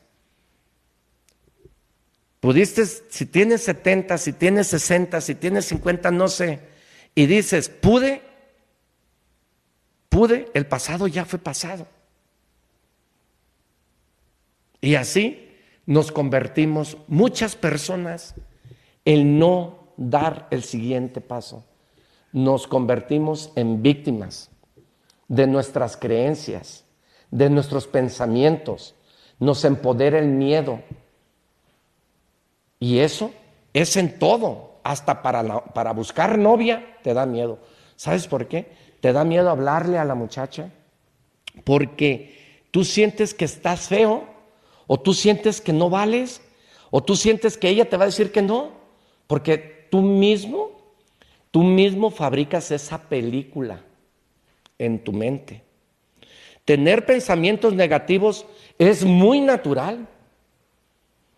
Speaker 8: Pudiste, si tienes 70, si tienes 60, si tienes 50, no sé, y dices, pude, pude, el pasado ya fue pasado. Y así nos convertimos muchas personas en no dar el siguiente paso. Nos convertimos en víctimas de nuestras creencias, de nuestros pensamientos. Nos empodera el miedo. Y eso es en todo. Hasta para, para buscar novia te da miedo. ¿Sabes por qué? Te da miedo hablarle a la muchacha. Porque tú sientes que estás feo o tú sientes que no vales, o tú sientes que ella te va a decir que no, porque tú mismo, tú mismo fabricas esa película en tu mente. Tener pensamientos negativos es muy natural.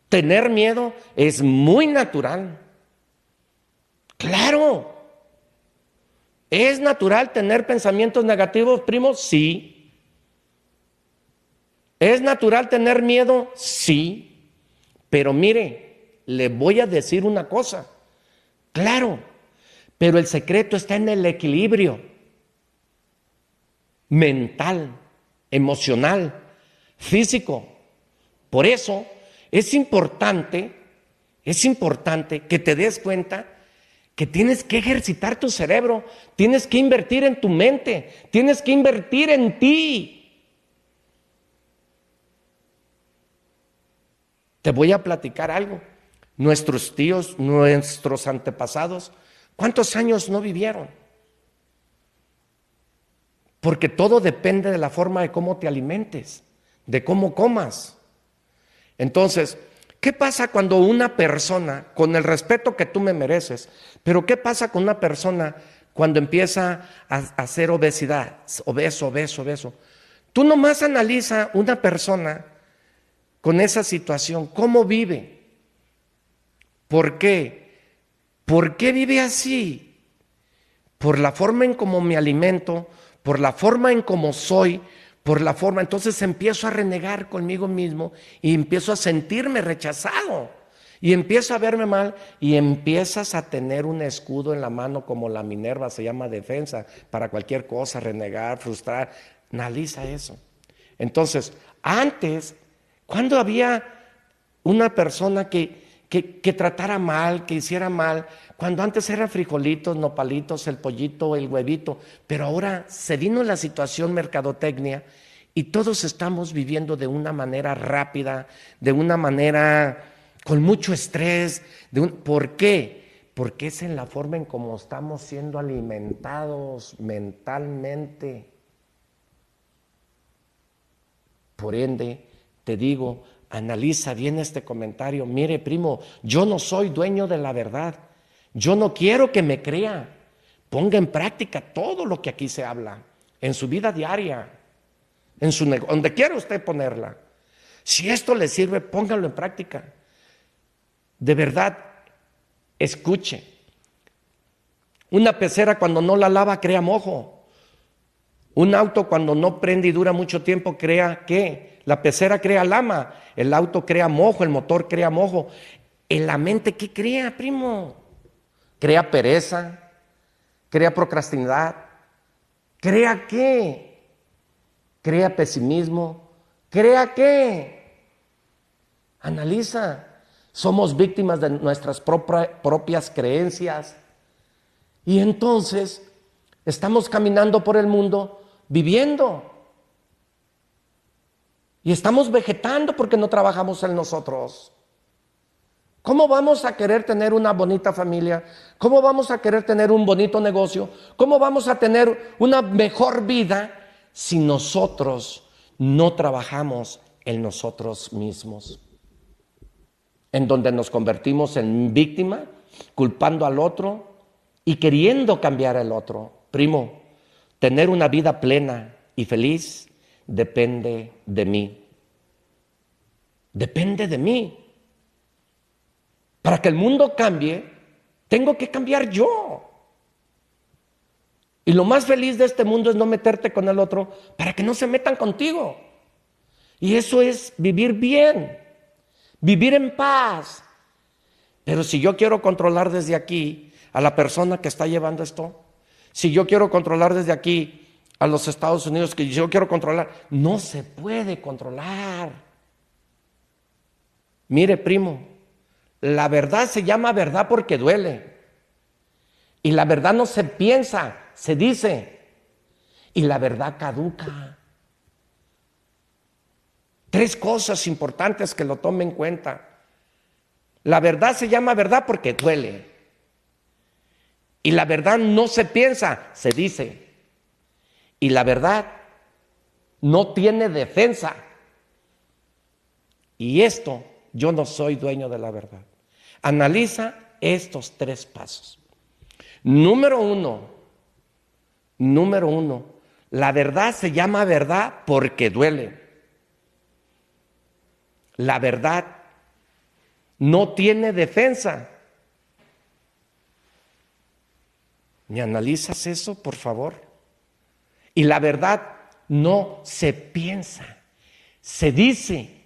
Speaker 8: Tener miedo es muy natural. Claro. ¿Es natural tener pensamientos negativos, primo? Sí. ¿Es natural tener miedo? Sí. Pero mire, le voy a decir una cosa. Claro, pero el secreto está en el equilibrio mental, emocional, físico. Por eso es importante, es importante que te des cuenta que tienes que ejercitar tu cerebro, tienes que invertir en tu mente, tienes que invertir en ti. Te voy a platicar algo. Nuestros tíos, nuestros antepasados, ¿cuántos años no vivieron? Porque todo depende de la forma de cómo te alimentes, de cómo comas. Entonces, ¿qué pasa cuando una persona, con el respeto que tú me mereces, pero qué pasa con una persona cuando empieza a hacer obesidad, obeso, obeso, obeso? Tú nomás analiza una persona con esa situación? ¿Cómo vive? ¿Por qué? ¿Por qué vive así? Por la forma en cómo me alimento, por la forma en cómo soy, por la forma. Entonces empiezo a renegar conmigo mismo y empiezo a sentirme rechazado. Y empiezo a verme mal y empiezas a tener un escudo en la mano como la Minerva, se llama defensa, para cualquier cosa, renegar, frustrar. Analiza eso. Entonces, antes ¿Cuándo había una persona que, que, tratara mal, que hiciera mal? Cuando antes eran frijolitos, nopalitos, el pollito, el huevito, pero ahora se vino la situación mercadotecnia y todos estamos viviendo de una manera rápida, de una manera con mucho estrés. De ¿Por qué? Porque es en la forma en cómo estamos siendo alimentados mentalmente. Por ende, te digo, analiza bien este comentario. Mire, primo, yo no soy dueño de la verdad. Yo no quiero que me crea. Ponga en práctica todo lo que aquí se habla, en su vida diaria, en su donde quiera usted ponerla. Si esto le sirve, póngalo en práctica. De verdad, escuche. Una pecera cuando no la lava crea mojo. Un auto cuando no prende y dura mucho tiempo crea qué? La pecera crea lama, el auto crea mojo, el motor crea mojo. En la mente, ¿qué crea, primo? Crea pereza, crea procrastinidad, crea qué? Crea pesimismo, crea qué? Analiza. Somos víctimas de nuestras propias creencias. Y entonces estamos caminando por el mundo viviendo y estamos vegetando porque no trabajamos en nosotros. ¿Cómo vamos a querer tener una bonita familia? ¿Cómo vamos a querer tener un bonito negocio? ¿Cómo vamos a tener una mejor vida si nosotros no trabajamos en nosotros mismos? En donde nos convertimos en víctima, culpando al otro y queriendo cambiar al otro. Primo, tener una vida plena y feliz depende de mí. Depende de mí. Para que el mundo cambie, tengo que cambiar yo. Y lo más feliz de este mundo es no meterte con el otro para que no se metan contigo. Y eso es vivir bien, vivir en paz. Pero si yo quiero controlar desde aquí a la persona que está llevando esto, si yo quiero controlar desde aquí a los Estados Unidos, que yo quiero controlar, no se puede controlar. Mire, primo, la verdad se llama verdad porque duele. Y la verdad no se piensa, se dice. Y la verdad caduca. Tres cosas importantes que lo tome en cuenta. La verdad se llama verdad porque duele. Y la verdad no se piensa, se dice. Y la verdad no tiene defensa. Y esto, yo no soy dueño de la verdad. Analiza estos tres pasos. Número uno, número uno, la verdad se llama verdad porque duele. La verdad no tiene defensa. ¿Me analizas eso, por favor? Y la verdad no se piensa, se dice.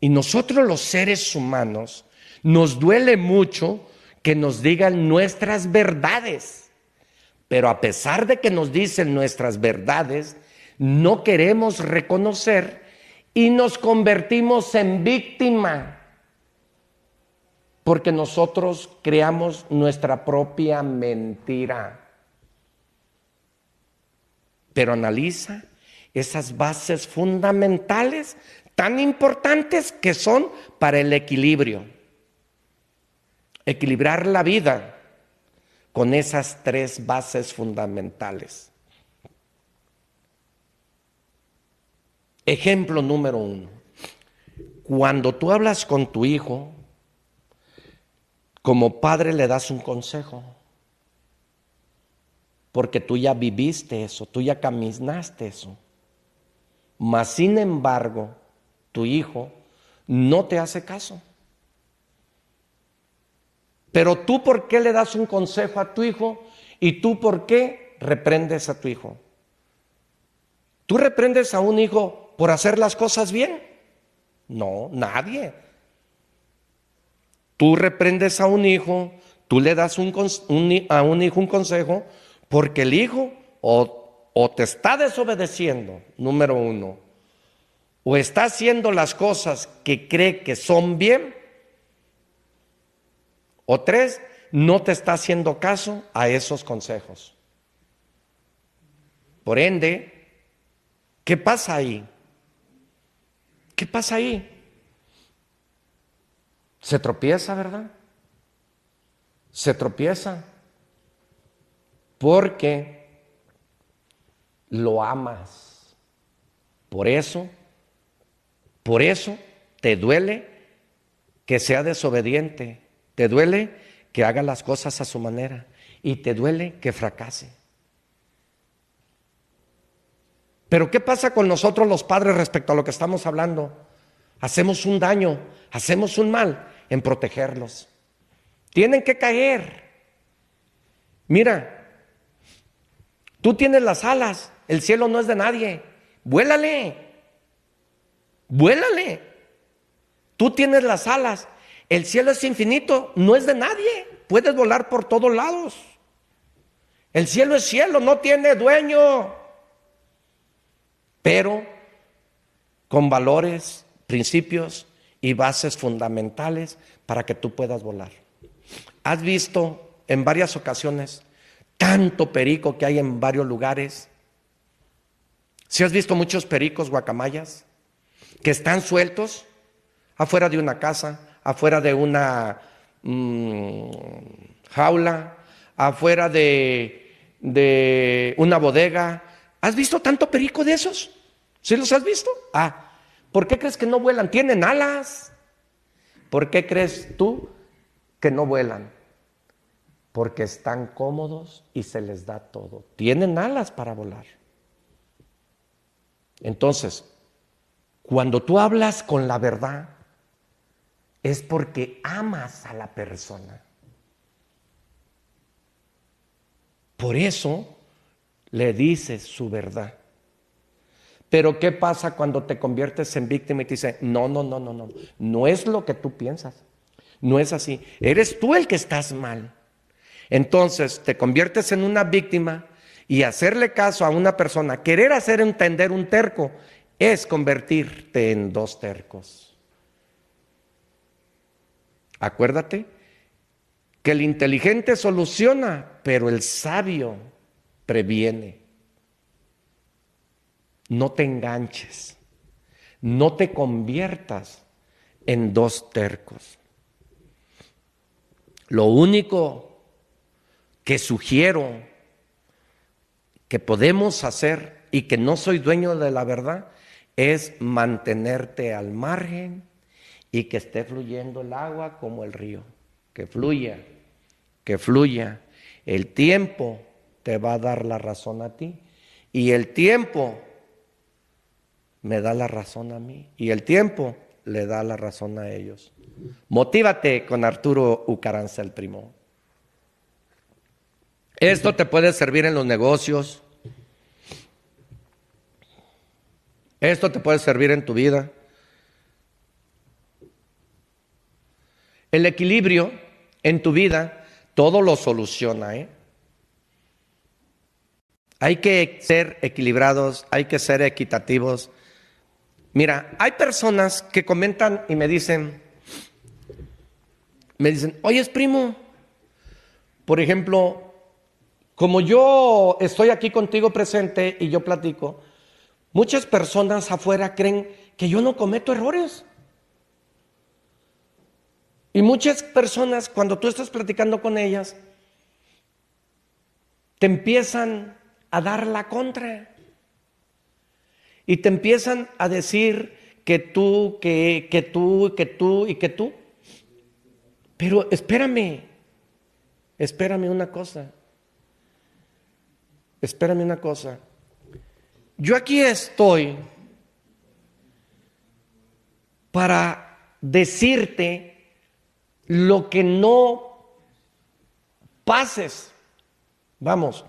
Speaker 8: Y nosotros los seres humanos nos duele mucho que nos digan nuestras verdades, pero a pesar de que nos dicen nuestras verdades, no queremos reconocer y nos convertimos en víctima, porque nosotros creamos nuestra propia mentira. Pero analiza esas bases fundamentales tan importantes que son para el equilibrio equilibrar la vida con esas tres bases fundamentales. Ejemplo número uno. Cuando tú hablas con tu hijo, como padre le das un consejo, porque tú ya viviste eso, tú ya caminaste eso. Mas, sin embargo, tu hijo no te hace caso. Pero tú por qué le das un consejo a tu hijo y tú por qué reprendes a tu hijo. ¿Tú reprendes a un hijo por hacer las cosas bien? No, nadie. Tú reprendes a un hijo, tú le das a un hijo un consejo porque el hijo o, te está desobedeciendo, número uno, o está haciendo las cosas que cree que son bien o tres, no te está haciendo caso a esos consejos. Por ende, ¿qué pasa ahí? ¿Qué pasa ahí? Se tropieza, ¿verdad? Se tropieza porque lo amas. Por eso, por eso te duele que sea desobediente, te duele que haga las cosas a su manera y te duele que fracase. Pero ¿qué pasa con nosotros los padres respecto a lo que estamos hablando? Hacemos un daño, hacemos un mal en protegerlos. Tienen que caer. Mira, tú tienes las alas, el cielo no es de nadie. Vuélale, vuélale. Tú tienes las alas, el cielo es infinito, no es de nadie. Puedes volar por todos lados. El cielo es cielo, no tiene dueño. Pero con valores, principios y bases fundamentales para que tú puedas volar. Has visto en varias ocasiones tanto perico que hay en varios lugares. Si has visto muchos pericos guacamayas que están sueltos afuera de una casa, afuera de una mm, jaula, afuera de, de una bodega. ¿Has visto tanto perico de esos? ¿Sí los has visto? Ah, ¿por qué crees que no vuelan? Tienen alas. ¿Por qué crees tú que no vuelan? Porque están cómodos y se les da todo. Tienen alas para volar. Entonces, cuando tú hablas con la verdad, es porque amas a la persona. Por eso le dices su verdad. Pero ¿qué pasa cuando te conviertes en víctima y te dice, no, no, no, no, no, no es lo que tú piensas, no es así, eres tú el que estás mal. Entonces te conviertes en una víctima y hacerle caso a una persona, querer hacer entender un terco, es convertirte en dos tercos. Acuérdate que el inteligente soluciona, pero el sabio previene. No te enganches, no te conviertas en dos tercos. Lo único que sugiero que podemos hacer y que no soy dueño de la verdad es mantenerte al margen y que esté fluyendo el agua como el río, que fluya, que fluya. El tiempo te va a dar la razón a ti y el tiempo me da la razón a mí y el tiempo le da la razón a ellos. Motívate con Arturo Ucaranza el primo. Esto te puede servir en los negocios, Esto te puede servir en tu vida. El equilibrio en tu vida todo lo soluciona. ¿eh? Hay que ser equilibrados, hay que ser equitativos. Mira, hay personas que comentan y me dicen, me dicen, oye, primo, por ejemplo, como yo estoy aquí contigo presente y yo platico, Muchas personas afuera creen que yo no cometo errores. Y muchas personas, cuando tú estás platicando con ellas, te empiezan a dar la contra. Y te empiezan a decir que tú, que, que tú, que tú y que tú. Pero espérame, espérame una cosa. Espérame una cosa. Yo aquí estoy para decirte lo que no pases. Vamos,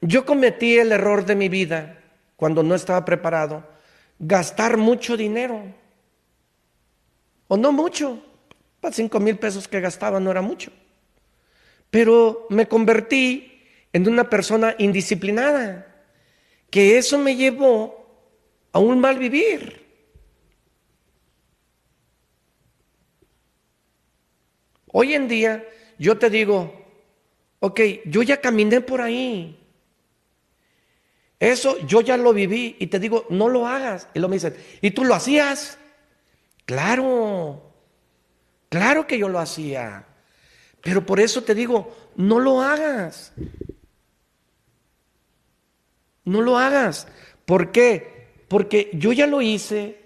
Speaker 8: yo cometí el error de mi vida cuando no estaba preparado, gastar mucho dinero. O no mucho, para cinco mil pesos que gastaba no era mucho. Pero me convertí en una persona indisciplinada que eso me llevó a un mal vivir. Hoy en día yo te digo, ok, yo ya caminé por ahí. Eso yo ya lo viví y te digo, no lo hagas. Y lo me dicen, ¿y tú lo hacías? Claro, claro que yo lo hacía. Pero por eso te digo, no lo hagas. No lo hagas. ¿Por qué? Porque yo ya lo hice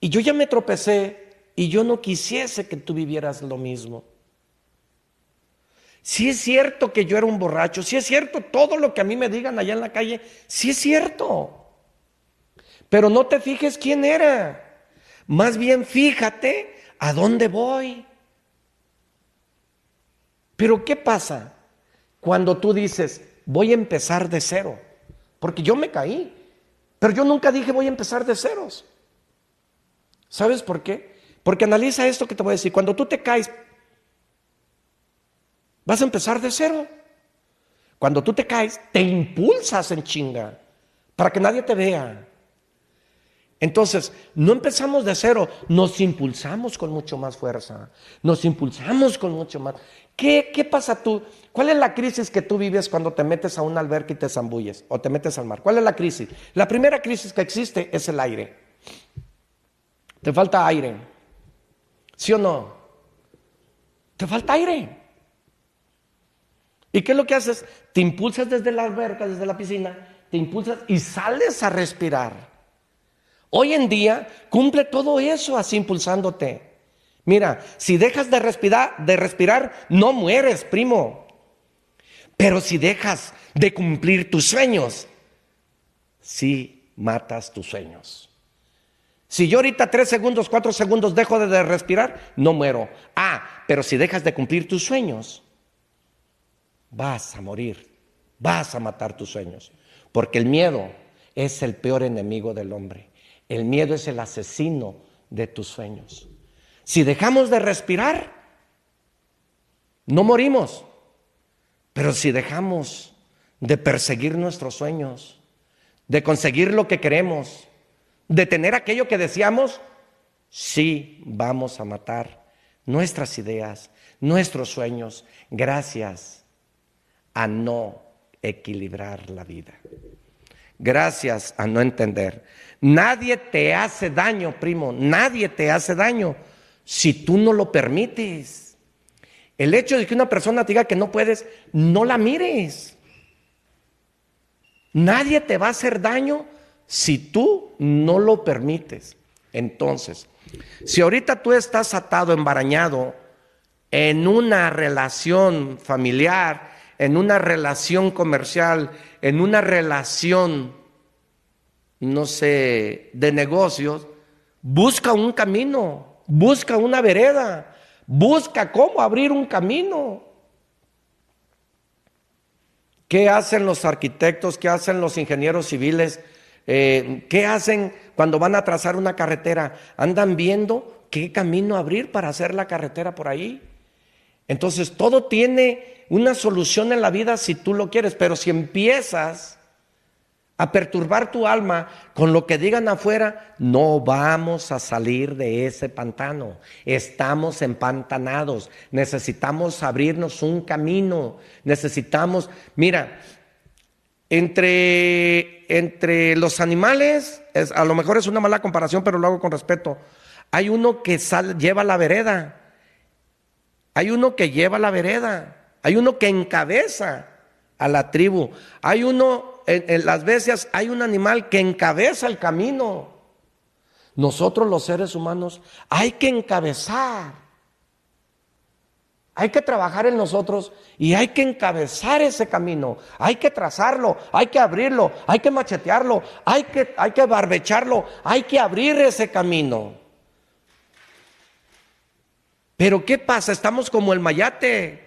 Speaker 8: y yo ya me tropecé y yo no quisiese que tú vivieras lo mismo. Si es cierto que yo era un borracho, si es cierto todo lo que a mí me digan allá en la calle, si es cierto. Pero no te fijes quién era. Más bien fíjate a dónde voy. Pero ¿qué pasa cuando tú dices, voy a empezar de cero? Porque yo me caí. Pero yo nunca dije voy a empezar de ceros. ¿Sabes por qué? Porque analiza esto que te voy a decir. Cuando tú te caes, vas a empezar de cero. Cuando tú te caes, te impulsas en chinga para que nadie te vea. Entonces, no empezamos de cero, nos impulsamos con mucho más fuerza, nos impulsamos con mucho más. ¿Qué, qué pasa tú? ¿Cuál es la crisis que tú vives cuando te metes a un alberca y te zambulles o te metes al mar? ¿Cuál es la crisis? La primera crisis que existe es el aire. Te falta aire. ¿Sí o no? Te falta aire. ¿Y qué es lo que haces? Te impulsas desde la alberca, desde la piscina, te impulsas y sales a respirar. Hoy en día cumple todo eso así impulsándote. Mira, si dejas de respirar, de respirar, no mueres, primo. Pero si dejas de cumplir tus sueños, sí matas tus sueños. Si yo ahorita tres segundos, cuatro segundos dejo de respirar, no muero. Ah, pero si dejas de cumplir tus sueños, vas a morir, vas a matar tus sueños. Porque el miedo es el peor enemigo del hombre. El miedo es el asesino de tus sueños. Si dejamos de respirar, no morimos. Pero si dejamos de perseguir nuestros sueños, de conseguir lo que queremos, de tener aquello que deseamos, sí vamos a matar nuestras ideas, nuestros sueños, gracias a no equilibrar la vida. Gracias a no entender. Nadie te hace daño, primo, nadie te hace daño si tú no lo permites. El hecho de que una persona te diga que no puedes, no la mires. Nadie te va a hacer daño si tú no lo permites. Entonces, si ahorita tú estás atado, embarañado en una relación familiar, en una relación comercial, en una relación, no sé, de negocios, busca un camino, busca una vereda, busca cómo abrir un camino. ¿Qué hacen los arquitectos? ¿Qué hacen los ingenieros civiles? Eh, ¿Qué hacen cuando van a trazar una carretera? Andan viendo qué camino abrir para hacer la carretera por ahí. Entonces todo tiene una solución en la vida si tú lo quieres, pero si empiezas a perturbar tu alma con lo que digan afuera, no vamos a salir de ese pantano. Estamos empantanados. Necesitamos abrirnos un camino. Necesitamos, mira, entre, entre los animales, a lo mejor es una mala comparación, pero lo hago con respeto. Hay uno que lleva la vereda hay uno que lleva la vereda, hay uno que encabeza a la tribu, hay uno, en, las bestias, hay un animal que encabeza el camino. Nosotros los seres humanos hay que encabezar. Hay que trabajar en nosotros y hay que encabezar ese camino. Hay que trazarlo, hay que abrirlo, hay que machetearlo, hay que, hay que barbecharlo, hay que abrir ese camino. Pero ¿qué pasa? Estamos como el mayate.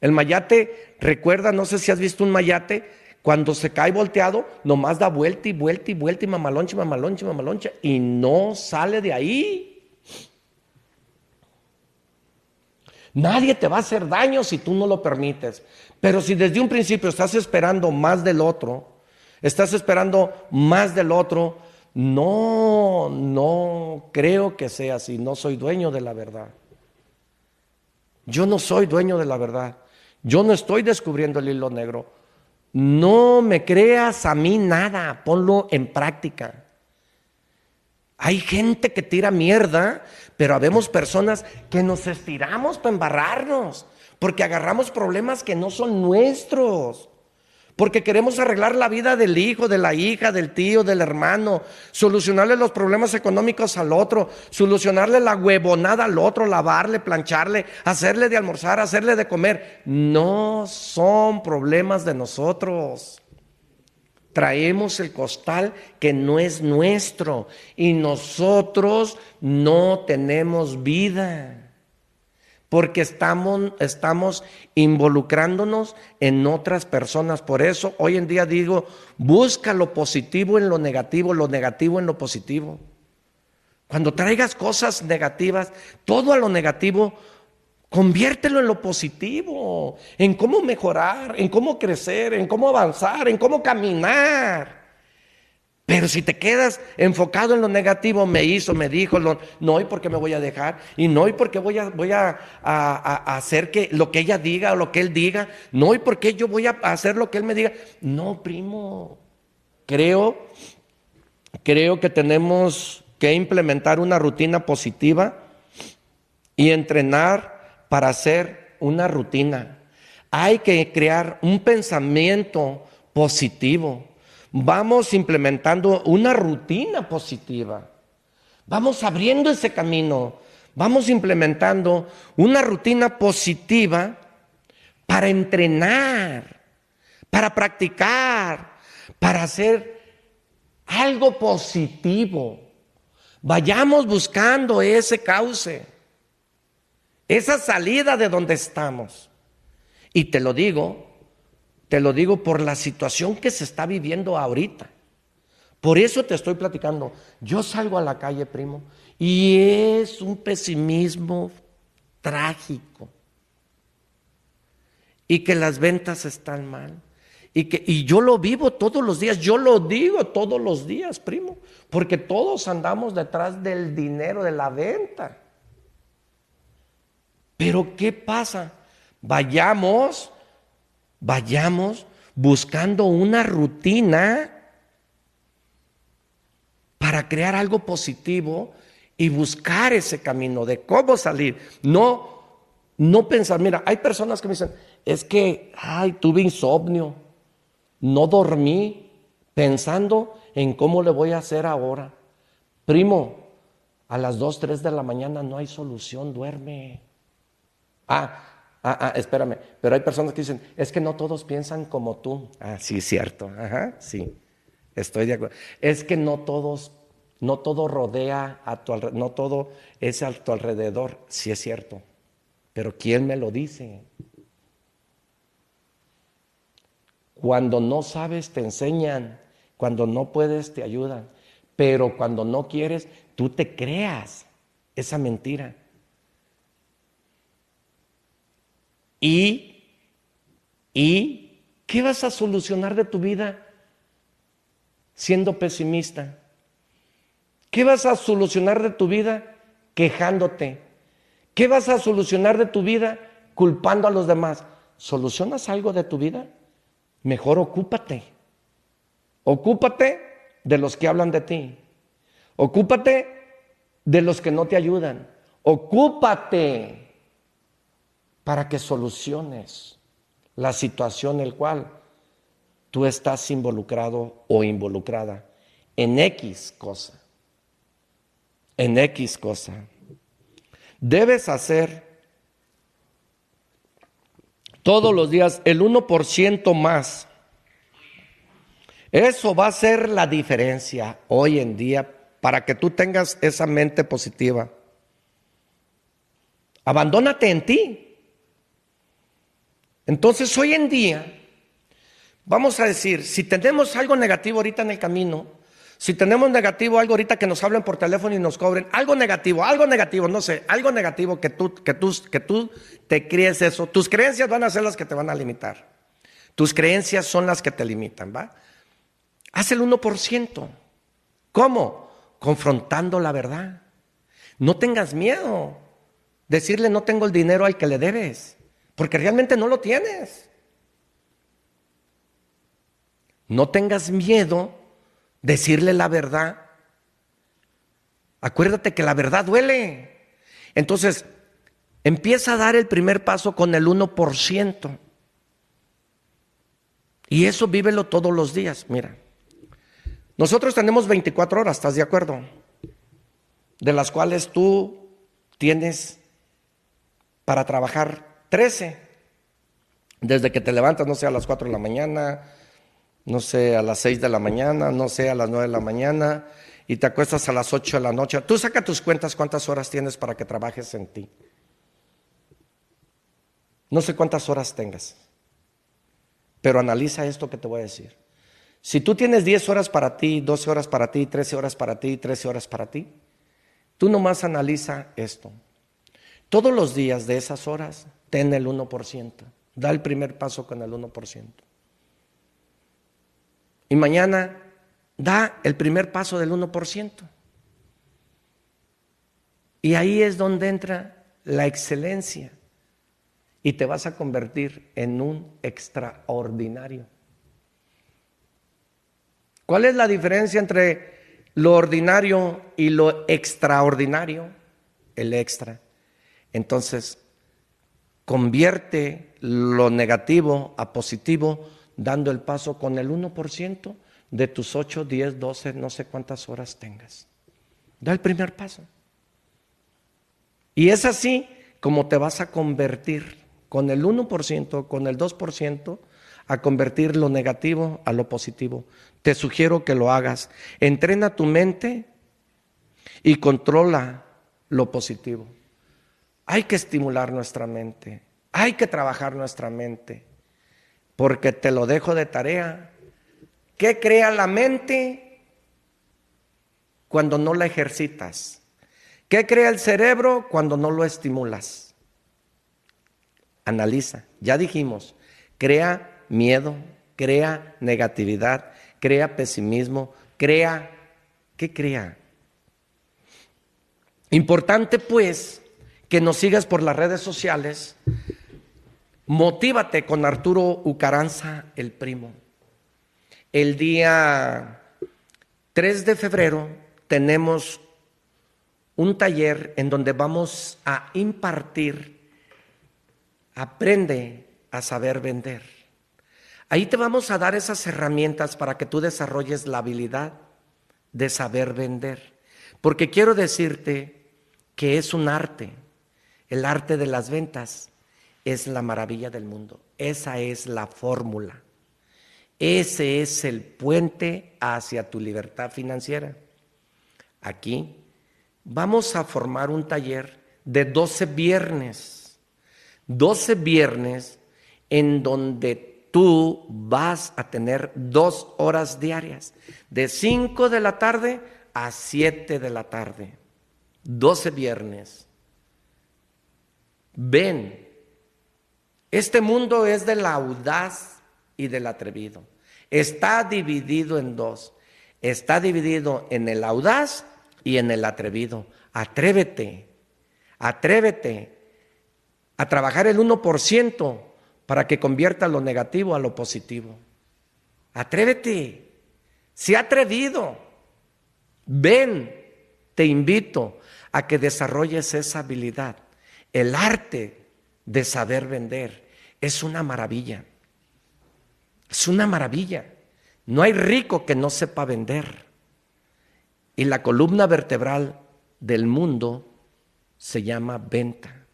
Speaker 8: El mayate, recuerda, no sé si has visto un mayate, cuando se cae volteado, nomás da vuelta y vuelta y vuelta y mamaloncha, mamaloncha, mamaloncha, y no sale de ahí. Nadie te va a hacer daño si tú no lo permites. Pero si desde un principio estás esperando más del otro, estás esperando más del otro, no, no creo que sea así, no soy dueño de la verdad. Yo no soy dueño de la verdad. Yo no estoy descubriendo el hilo negro. No me creas a mí nada, ponlo en práctica. Hay gente que tira mierda, pero habemos personas que nos estiramos para embarrarnos, porque agarramos problemas que no son nuestros porque queremos arreglar la vida del hijo, de la hija, del tío, del hermano, solucionarle los problemas económicos al otro, solucionarle la huevonada al otro, lavarle, plancharle, hacerle de almorzar, hacerle de comer. No son problemas de nosotros. Traemos el costal que no es nuestro y nosotros no tenemos vida porque estamos, involucrándonos en otras personas. Por eso hoy en día digo, busca lo positivo en lo negativo, lo negativo en lo positivo. Cuando traigas cosas negativas, todo a lo negativo, conviértelo en lo positivo, en cómo mejorar, en cómo crecer, en cómo avanzar, en cómo caminar. Pero si te quedas enfocado en lo negativo, me hizo, me dijo, no, y por qué me voy a dejar, y no, y por qué voy a, a, hacer que lo que ella diga o lo que él diga, no, y por qué yo voy a hacer lo que él me diga. No, primo, creo, creo que tenemos que implementar una rutina positiva y entrenar para hacer una rutina. Hay que crear un pensamiento positivo. Vamos implementando una rutina positiva. Vamos abriendo ese camino. Vamos implementando una rutina positiva para entrenar, para practicar, para hacer algo positivo. Vayamos buscando ese cauce, esa salida de donde estamos. Y te lo digo, te lo digo por la situación que se está viviendo ahorita. Por eso te estoy platicando. Yo salgo a la calle, primo, y es un pesimismo trágico. Y que las ventas están mal. Y, que, y yo lo vivo todos los días, yo lo digo todos los días, primo, porque todos andamos detrás del dinero de la venta. Pero ¿qué pasa? Vayamos, vayamos buscando una rutina para crear algo positivo y buscar ese camino de cómo salir. No, no pensar, mira, hay personas que me dicen, es que, ay, tuve insomnio, no dormí pensando en cómo le voy a hacer ahora. Primo, a las 2, 3 de la mañana no hay solución, duerme. Ah, ah, ah, espérame, pero hay personas que dicen, es que no todos piensan como tú. Ah, sí, cierto, ajá, sí. Estoy de acuerdo. Es que no todos, no todo rodea a tu alrededor, no todo es a tu alrededor, sí es cierto. Pero ¿quién me lo dice? Cuando no sabes te enseñan, cuando no puedes te ayudan, pero cuando no quieres tú te creas esa mentira. Y, y, ¿qué vas a solucionar de tu vida? siendo pesimista? ¿Qué vas a solucionar de tu vida quejándote? ¿Qué vas a solucionar de tu vida culpando a los demás? ¿Solucionas algo de tu vida? Mejor ocúpate. Ocúpate de los que hablan de ti. Ocúpate de los que no te ayudan. Ocúpate para que soluciones la situación en el cual tú estás involucrado o involucrada en X cosa. En X cosa. Debes hacer todos los días el 1% más. Eso va a ser la diferencia hoy en día para que tú tengas esa mente positiva. Abandónate en ti. Entonces hoy en día Vamos a decir, si tenemos algo negativo ahorita en el camino, si tenemos negativo algo ahorita que nos hablen por teléfono y nos cobren, algo negativo, algo negativo, no sé, algo negativo que tú, que tú, que tú te crees eso, tus creencias van a ser las que te van a limitar. Tus creencias son las que te limitan, ¿va? Haz el 1%. ¿Cómo? Confrontando la verdad. No tengas miedo. Decirle no tengo el dinero al que le debes, porque realmente no lo tienes. No tengas miedo decirle la verdad. Acuérdate que la verdad duele. Entonces, empieza a dar el primer paso con el 1%. Y eso vívelo todos los días. Mira, nosotros tenemos 24 horas, ¿estás de acuerdo? De las cuales tú tienes para trabajar 13. Desde que te levantas, no sé, a las 4 de la mañana, no sé, a las 6 de la mañana, no sé, a las 9 de la mañana, y te acuestas a las 8 de la noche. Tú saca tus cuentas cuántas horas tienes para que trabajes en ti. No sé cuántas horas tengas, pero analiza esto que te voy a decir. Si tú tienes 10 horas para ti, 12 horas para ti, 13 horas para ti, 13 horas para ti, tú nomás analiza esto. Todos los días de esas horas, ten el 1%. Da el primer paso con el 1%. Y mañana da el primer paso del 1%. Y ahí es donde entra la excelencia. Y te vas a convertir en un extraordinario. ¿Cuál es la diferencia entre lo ordinario y lo extraordinario? El extra. Entonces, convierte lo negativo a positivo dando el paso con el 1% de tus 8, 10, 12, no sé cuántas horas tengas. Da el primer paso. Y es así como te vas a convertir con el 1%, con el 2%, a convertir lo negativo a lo positivo. Te sugiero que lo hagas. Entrena tu mente y controla lo positivo. Hay que estimular nuestra mente, hay que trabajar nuestra mente, porque te lo dejo de tarea. ¿Qué crea la mente cuando no la ejercitas? ¿Qué crea el cerebro cuando no lo estimulas? Analiza, ya dijimos, crea miedo, crea negatividad, crea pesimismo, crea, ¿qué crea? Importante pues que nos sigas por las redes sociales. Motívate con Arturo Ucaranza, el primo. El día 3 de febrero tenemos un taller en donde vamos a impartir, aprende a saber vender. Ahí te vamos a dar esas herramientas para que tú desarrolles la habilidad de saber vender. Porque quiero decirte que es un arte. El arte de las ventas es la maravilla del mundo. Esa es la fórmula. Ese es el puente hacia tu libertad financiera. Aquí vamos a formar un taller de 12 viernes. 12 viernes en donde tú vas a tener dos horas diarias, de 5 de la tarde a 7 de la tarde, 12 viernes. Ven, este mundo es del audaz y del atrevido. Está dividido en dos. Está dividido en el audaz y en el atrevido. Atrévete, atrévete a trabajar el 1% para que convierta lo negativo a lo positivo. Atrévete, ha atrevido. Ven, te invito a que desarrolles esa habilidad. El arte de saber vender es una maravilla. Es una maravilla. No hay rico que no sepa vender. Y la columna vertebral del mundo se llama venta.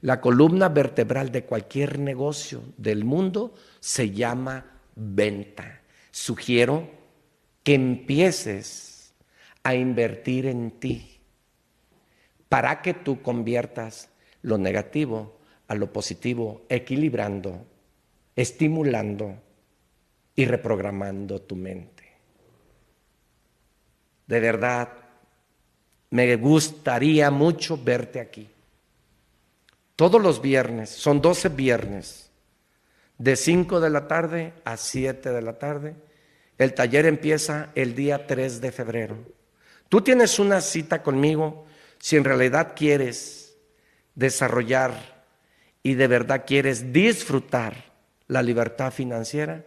Speaker 8: La columna vertebral de cualquier negocio del mundo se llama venta. Sugiero que empieces a invertir en ti para que tú conviertas lo negativo a lo positivo, equilibrando, estimulando y reprogramando tu mente. De verdad, me gustaría mucho verte aquí. Todos los viernes, son 12 viernes, de 5 de la tarde a 7 de la tarde. El taller empieza el día 3 de febrero. Tú tienes una cita conmigo si en realidad quieres desarrollar y de verdad quieres disfrutar la libertad financiera.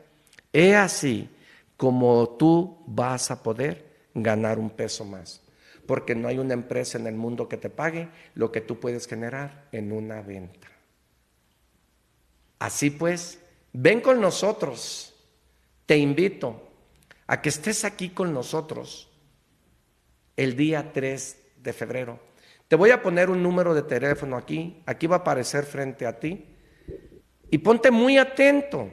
Speaker 8: Es así como tú vas a poder ganar un peso más porque no hay una empresa en el mundo que te pague lo que tú puedes generar en una venta. Así pues, ven con nosotros. Te invito a que estés aquí con nosotros el día 3 de febrero. Te voy a poner un número de teléfono aquí, aquí va a aparecer frente a ti. Y ponte muy atento,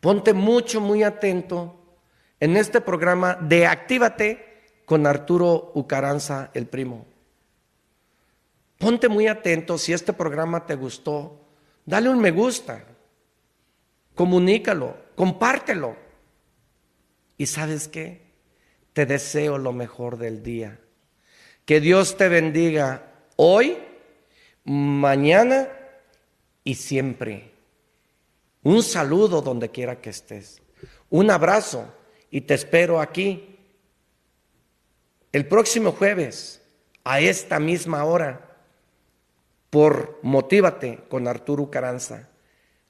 Speaker 8: ponte mucho, muy atento en este programa de Actívate con Arturo Ucaranza, el primo. Ponte muy atento, si este programa te gustó, dale un me gusta, comunícalo, compártelo. Y sabes qué? Te deseo lo mejor del día. Que Dios te bendiga hoy, mañana y siempre. Un saludo donde quiera que estés. Un abrazo y te espero aquí el próximo jueves, a esta misma hora, por Motívate con Arturo Caranza.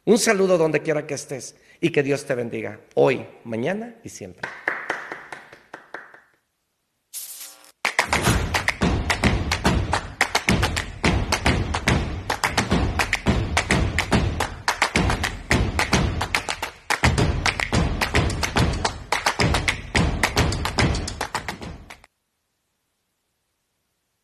Speaker 8: Un saludo donde quiera que estés y que Dios te bendiga hoy, mañana y siempre.